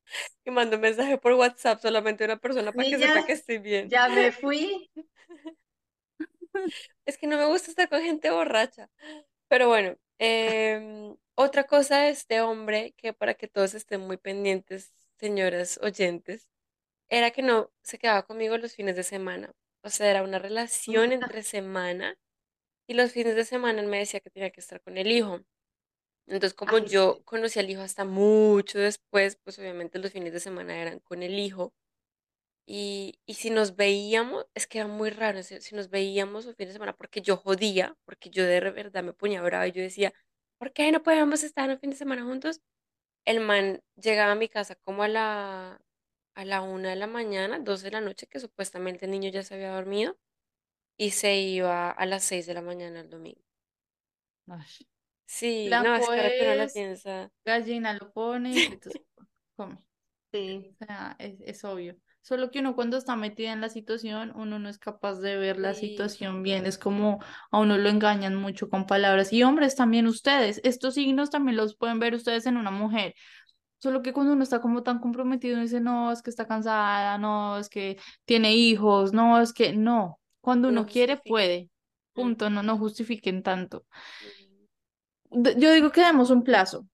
y mando un mensaje por WhatsApp solamente a una persona para que sepa que estoy bien. ya me fui. Es que no me gusta estar con gente borracha. Pero bueno, em, otra cosa de este hombre, que para que todos estén muy pendientes, señoras oyentes, era que no se quedaba conmigo los fines de semana. O sea, era una relación entre semana y los fines de semana él me decía que tenía que estar con el hijo. Entonces, como Ay, yo sí. conocí al hijo hasta mucho después, pues obviamente los fines de semana eran con el hijo. Y, y si nos veíamos, es que era muy raro, si, si nos veíamos un fin de semana, porque yo jodía, porque yo de verdad me ponía brava y yo decía, ¿por qué no podemos estar un fin de semana juntos? El man llegaba a mi casa como a la, a la una de la mañana, dos de la noche, que supuestamente el niño ya se había dormido, y se iba a las seis de la mañana el domingo. Ay. Sí, no, es Blanco que ahora que uno lo es, piensa, gallina lo pone y se come. Sí. O sea, es, es obvio. Solo que uno cuando está metida en la situación, uno no es capaz de ver la sí, situación bien. Es como a uno lo engañan mucho con palabras. Y hombres también ustedes. Estos signos también los pueden ver ustedes en una mujer. Solo que cuando uno está como tan comprometido, uno dice, no, es que está cansada, no, es que tiene hijos, no, es que no. Cuando uno quiere, puede. Punto, no, no justifiquen tanto. Yo digo que demos un plazo.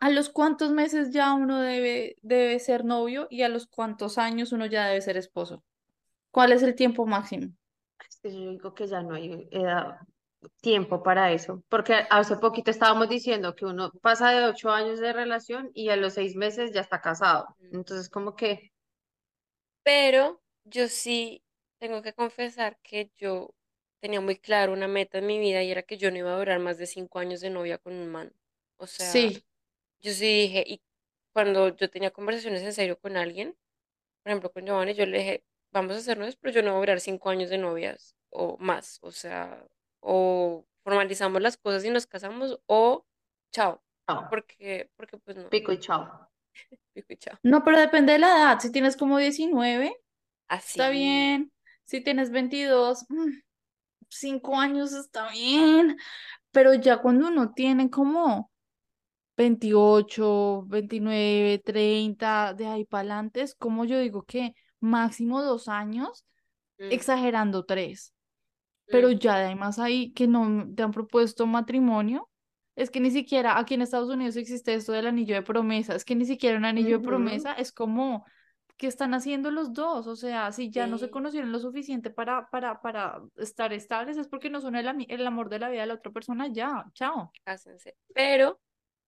¿A los cuántos meses ya uno debe, debe ser novio y a los cuántos años uno ya debe ser esposo? ¿Cuál es el tiempo máximo? Es que yo digo que ya no hay edad- tiempo para eso. Porque hace poquito estábamos diciendo que uno pasa de ocho años de relación y a los seis meses ya está casado. Ujú. Entonces, como que, Pero yo sí tengo que confesar que yo tenía muy claro una meta en mi vida y era que yo no iba a durar más de cinco años de novia con un man. O sea, Sí, yo sí dije, y cuando yo tenía conversaciones en serio con alguien, por ejemplo con Giovanni, yo le dije, vamos a hacer novios, pero yo no voy a durar cinco años de novias o más. O sea, o formalizamos las cosas y nos casamos o chao. chao, Porque, porque pues no, pico y chao. pico y chao. no, pero depende de la edad. Si tienes como 19, está bien. Si tienes 22, mm, cinco años está bien. Pero ya cuando uno tiene como 28, 29, 30, de ahí para adelante, es como yo digo que máximo dos años, Mm, exagerando tres. pero ujú, ya además ahí que no te han propuesto matrimonio, es que ni siquiera aquí en Estados Unidos existe esto del anillo de promesa, es que ni siquiera un anillo de promesa es como que están haciendo los dos, o sea, si ya no se conocieron lo suficiente para, para, para estar estables, es porque no son el, amor de la vida de la otra persona, ya, chao. cásense. Pero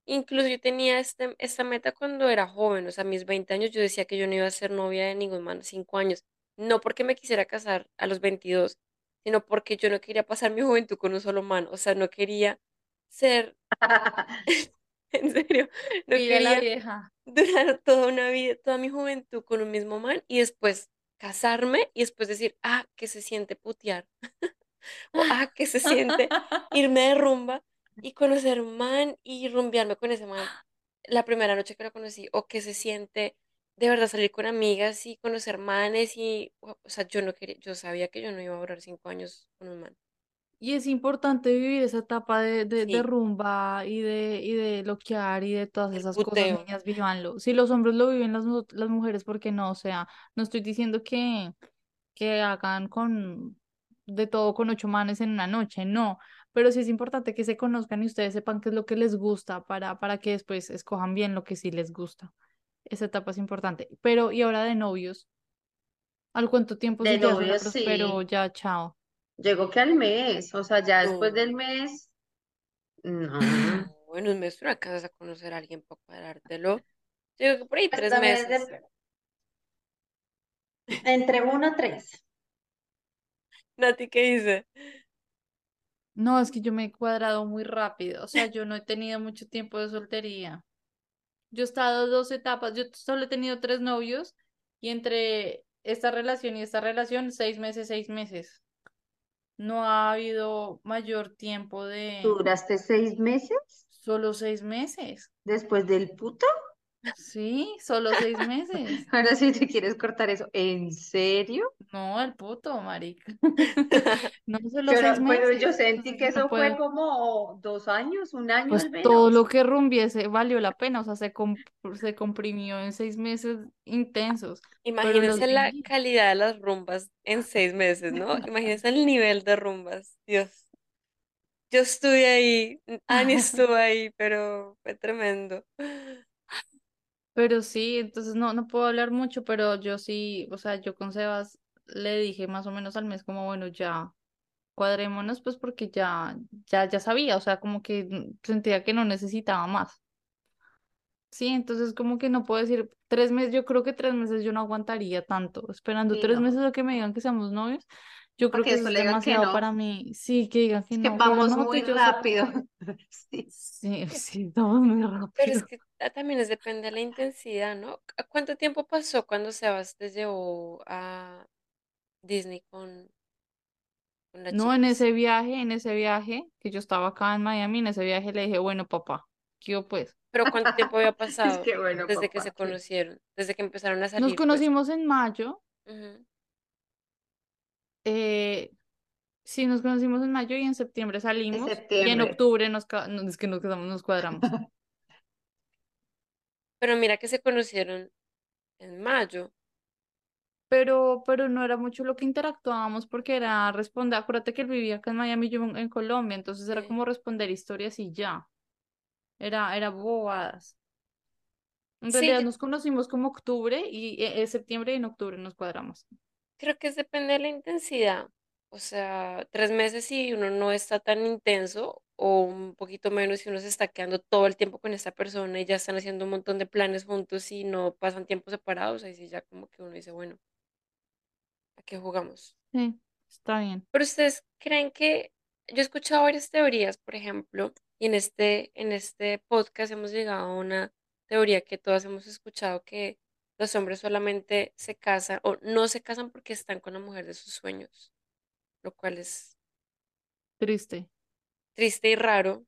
incluso yo tenía este, esta meta cuando era joven, o sea, a mis 20 años yo decía que yo no iba a ser novia de ningún man, 5 años. No porque me quisiera casar a los 22, sino porque yo no quería pasar mi juventud con un solo man, o sea, no quería ser, en serio, no Pilla la quería vieja. durar toda una vida, toda mi juventud con un mismo man y después casarme y después decir, ah, que se siente putear. o ah, que se siente irme de rumba y conocer man y rumbearme con ese man la primera noche que lo conocí, o que se siente de verdad salir con amigas y conocer manes y, o sea, yo no quería, yo sabía que yo no iba a durar cinco años con un man. Y es importante vivir esa etapa de, de, rumba y de, y de loquear y de todas esas cosas, niñas, vívanlo. Si los hombres lo viven, las, las mujeres, ¿por qué no? O sea, no estoy diciendo que, que hagan con de todo con ocho manes en una noche, no, pero sí es importante que se conozcan y ustedes sepan qué es lo que les gusta para, para que después escojan bien lo que sí les gusta. Esa etapa es importante. Pero, y ahora de novios, ¿al cuánto tiempo De si novios, sí. Ya, chao. Llegó que al mes, o sea, ya después del No, mes, no. no, en un mes tú no alcanzas a conocer a alguien para cuadrártelo. Digo que por ahí Pues tres meses. de- entre uno a tres. Nati, ¿qué dice? No, es que yo me he cuadrado muy rápido, o sea, yo no he tenido mucho tiempo de soltería. Yo he estado dos etapas, yo solo he tenido tres novios y entre esta relación y esta relación, seis meses, seis meses. No ha habido mayor tiempo ¿Tú de duraste seis meses solo seis meses. después del puto? Sí, solo seis meses. Ahora sí te quieres cortar eso. ¿En serio? No, el puto, marica. No, solo Yo seis no- pero yo meses. sentí que no eso fue puedo. como dos años, un año Pues al todo lo que rumbiese valió la pena, o sea, se, com- se comprimió en seis meses intensos, pero los Imagínense la calidad de las rumbas en seis meses, ¿no? Imagínense el nivel de rumbas. Dios. Yo estuve ahí, Ani estuvo ahí, pero fue tremendo. Pero sí, entonces no, no puedo hablar mucho, pero yo sí, o sea, yo con Sebas le dije más o menos al mes como, bueno, ya cuadrémonos, pues porque ya, ya, ya sabía, o sea, como que sentía que no necesitaba más. Sí, entonces como que no puedo decir tres meses, yo creo que tres meses yo no aguantaría tanto, esperando Sí, tres no. meses a que me digan que seamos novios, yo creo que que eso es le digan que demasiado no. para mí, sí, que digan que Es que no, que vamos no, muy yo rápido. Sí. sí, sí, estamos muy Pero es rápido. que ta- también es depende de la intensidad, ¿no? ¿A ¿Cuánto tiempo pasó cuando Sebas te llevó a Disney con, con las No, en ese viaje, en ese viaje, que yo estaba acá en Miami, en ese viaje le dije, bueno, papá, ¿qué yo pues? Pero ¿cuánto tiempo había Es pasado que bueno, desde que se conocieron? Desde que empezaron a Nos salir, pues. conocimos en mayo, Ujú. Eh, sí, nos conocimos en mayo y en septiembre En salimos y en octubre nos, no, es que nos quedamos, nos cuadramos. Pero mira que se conocieron en mayo. Pero, pero no era mucho lo que interactuábamos porque era responder, acuérdate que él vivía acá en Miami y yo en, en Colombia, entonces era Sí. como responder historias y ya, era, era bobadas. En realidad nos conocimos como octubre y eh, eh, septiembre y en octubre nos cuadramos. Creo que es depende de la intensidad. O sea, tres meses si uno no está tan intenso o un poquito menos si uno se está quedando todo el tiempo con esta persona y ya están haciendo un montón de planes juntos y no pasan tiempos separados, ahí sí ya como que uno dice, bueno, ¿a qué jugamos? Sí, está bien. Pero ustedes creen que yo he escuchado varias teorías, por ejemplo, y en este, en este podcast hemos llegado a una teoría que todas hemos escuchado que los hombres solamente se casan o no se casan porque están con la mujer de sus sueños, lo cual es Triste. triste y raro,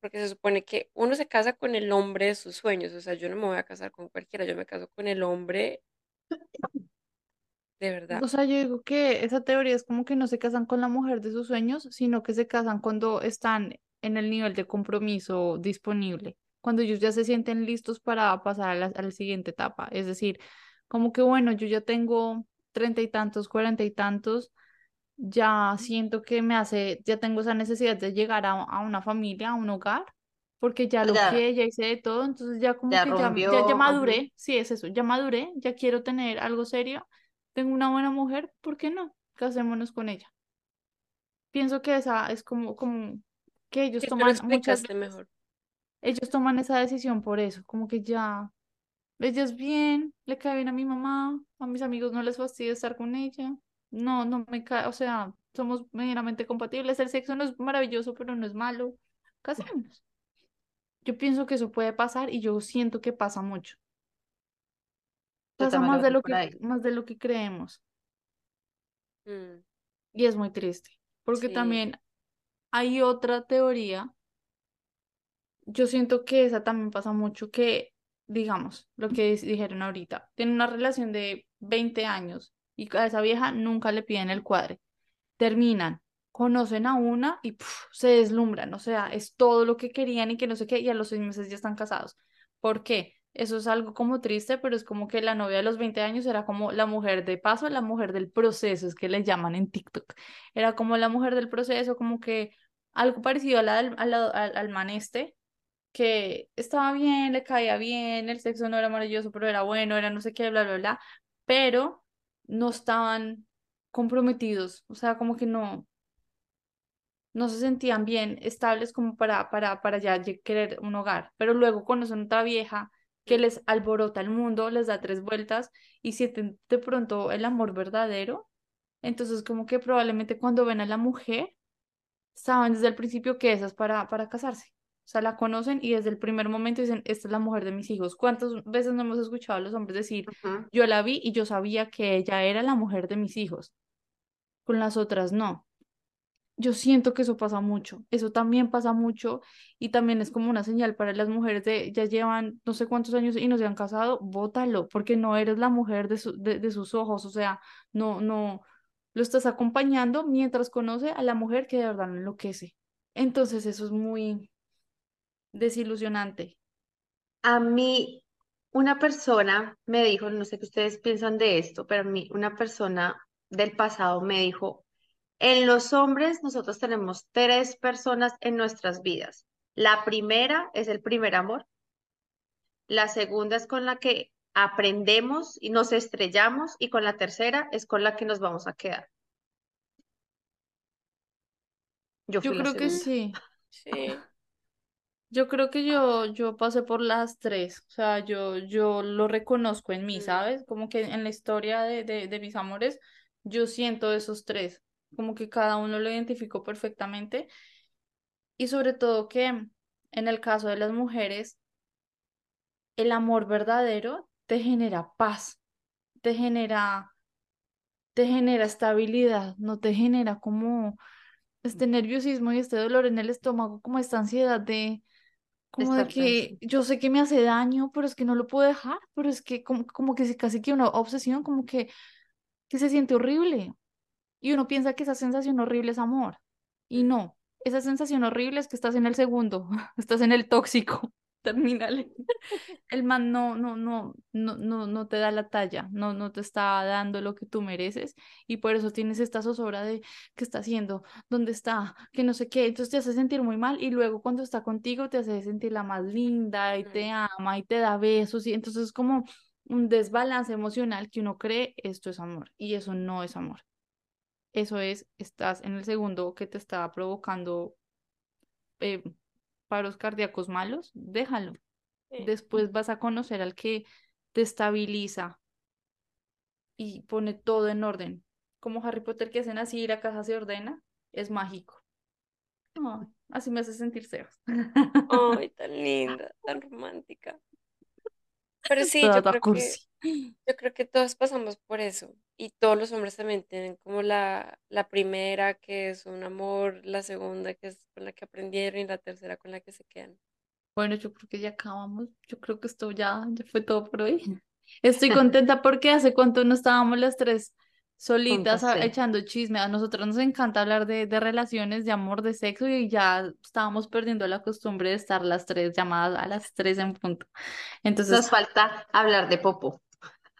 porque se supone que uno se casa con el hombre de sus sueños, o sea, yo no me voy a casar con cualquiera, yo me caso con el hombre de verdad. O sea, yo digo que esa teoría es como que no se casan con la mujer de sus sueños, sino que se casan cuando están en el nivel de compromiso disponible, cuando ellos ya se sienten listos para pasar a la, a la siguiente etapa. Es decir, como que bueno, yo ya tengo treinta y tantos, cuarenta y tantos, ya siento que me hace, ya tengo esa necesidad de llegar a, a una familia, a un hogar, porque ya lo Ya, que ya hice de todo, entonces ya como ya que ya, ya, maduré, sí, es eso, ya maduré, ya quiero tener algo serio, tengo una buena mujer, ¿por qué no? Casémonos con ella. Pienso que esa es como, como que ellos Sí, toman muchas veces, mejor. Ellos toman esa decisión por eso, como que ya, ella es bien, le cae bien a mi mamá, a mis amigos no les fastidia estar con ella, no, no me cae, o sea, somos medianamente compatibles, el sexo no es maravilloso, pero no es malo, casémonos. Yo pienso que eso puede pasar y yo siento que pasa mucho. Pasa más de lo que, más de lo que creemos. Mm, Y es muy triste, porque sí. también hay otra teoría, yo siento que esa también pasa mucho, que digamos, lo que dijeron ahorita, tienen una relación de 20 años y a esa vieja nunca le piden el cuadre. terminan, conocen a una y se deslumbran, o sea, es todo lo que querían y que no sé qué, y a los seis meses ya están casados. ¿Por qué? Eso es algo como triste, pero es como que la novia de los 20 años era como la mujer de paso, la mujer del proceso, es que le llaman en TikTok. Era como la mujer del proceso, como que algo parecido a la del- al, al este, que estaba bien, le caía bien, el sexo no era maravilloso, pero era bueno, era no sé qué, bla, bla, bla, pero no estaban comprometidos, o sea, como que no, no se sentían bien estables como para, para, para ya querer un hogar, pero luego conocen otra vieja que les alborota el mundo, les da tres vueltas y sienten de pronto el amor verdadero, entonces como que probablemente cuando ven a la mujer, saben desde el principio que esa es para, para casarse. O sea, la conocen y desde el primer momento dicen, esta es la mujer de mis hijos. ¿Cuántas veces no hemos escuchado a los hombres decir, yo la vi y yo sabía que ella era la mujer de mis hijos? Con las otras no. Yo siento que eso pasa mucho. Eso también pasa mucho y también es como una señal para las mujeres de ya llevan no sé cuántos años y no se han casado, bótalo, porque no eres la mujer de, su- de, de sus ojos. O sea, no, no, lo estás acompañando mientras conoce a la mujer que de verdad lo enloquece. Entonces eso es muy desilusionante. A mí, una persona me dijo, no sé qué ustedes piensan de esto, pero a mí, una persona del pasado me dijo, en los hombres nosotros tenemos tres personas en nuestras vidas. La primera es el primer amor, la segunda es con la que aprendemos y nos estrellamos y con la tercera es con la que nos vamos a quedar. Yo Yo fui la creo que sí. sí. Yo creo que yo, yo pasé por las tres, o sea, yo, yo lo reconozco en mí, Mm, ¿sabes? Como que en la historia de, de, de mis amores, yo siento esos tres, como que cada uno lo identificó perfectamente y sobre todo que en el caso de las mujeres, el amor verdadero te genera paz, te genera, te genera estabilidad, no te genera como este nerviosismo y este dolor en el estómago, como esta ansiedad de como de que yo sé que me hace daño, pero es que no lo puedo dejar, pero es que como, como que casi que una obsesión, como que, que se siente horrible. Y uno piensa que esa sensación horrible es amor. Y no, esa sensación horrible es que estás en el segundo, estás en el tóxico. Terminal. El man no, no, no, no, no, no te da la talla, no, no te está dando lo que tú mereces y por eso tienes esta zozobra de qué está haciendo, dónde está, que no sé qué, entonces te hace sentir muy mal y luego cuando está contigo te hace sentir la más linda y te ama y te da besos y entonces es como un desbalance emocional que uno cree esto es amor y eso no es amor. Eso es, estás en el segundo que te está provocando eh, paros cardíacos malos, déjalo sí. después vas a conocer al que te estabiliza y pone todo en orden. Como Harry Potter que hacen así y la casa se ordena, es mágico. Ay, así me hace sentir Sebas. Ay, tan linda, tan romántica. Pero sí, yo creo que, yo creo que todos pasamos por eso. Y todos los hombres también tienen como la, la primera que es un amor, la segunda que es con la que aprendieron y la tercera con la que se quedan. Bueno, yo creo que ya acabamos. Yo creo que esto ya, ya fue todo por hoy. Estoy contenta porque hace cuánto no estábamos las tres solitas a- echando chisme. A nosotros nos encanta hablar de, de relaciones, de amor, de sexo y ya estábamos perdiendo la costumbre de estar las tres llamadas a las tres en punto. Entonces, Nos falta hablar de Popo.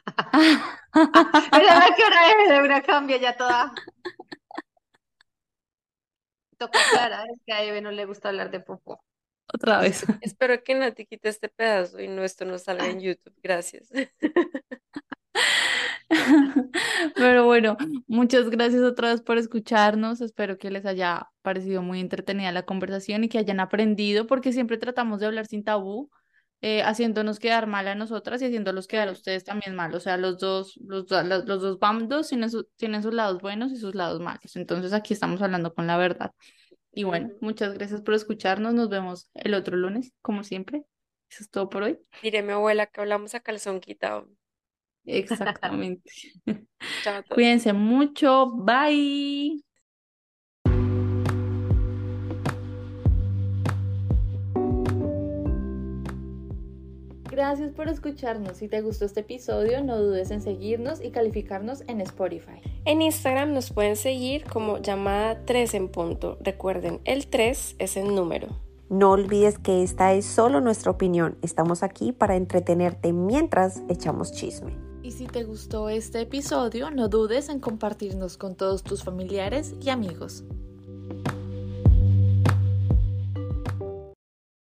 Pero a qué hora es, de una cambia ya toda. Toca aclarar, es que a Eve no le gusta hablar de Popo. otra vez. Espero que Nati quite este pedazo y no esto no salga en YouTube. Gracias. Pero bueno, muchas gracias otra vez por escucharnos. Espero que les haya parecido muy entretenida la conversación y que hayan aprendido, porque siempre tratamos de hablar sin tabú, eh, haciéndonos quedar mal a nosotras y haciéndolos quedar a ustedes también mal. O sea, los dos, los, los, los dos bandos tienen, su- tienen sus lados buenos y sus lados malos. Entonces aquí estamos hablando con la verdad. Y bueno, muchas gracias por escucharnos. Nos vemos el otro lunes, como siempre. Eso es todo por hoy. Diré mi abuela que hablamos a calzón quitado. Exactamente. Chao. Cuídense mucho. Bye. Gracias por escucharnos. Si te gustó este episodio, no dudes en seguirnos y calificarnos en Spotify. En Instagram nos pueden seguir como llamada 3 en punto. Recuerden, el 3 es el número. No olvides que esta es solo nuestra opinión. Estamos aquí para entretenerte mientras echamos chisme. Y si te gustó este episodio, no dudes en compartirnos con todos tus familiares y amigos.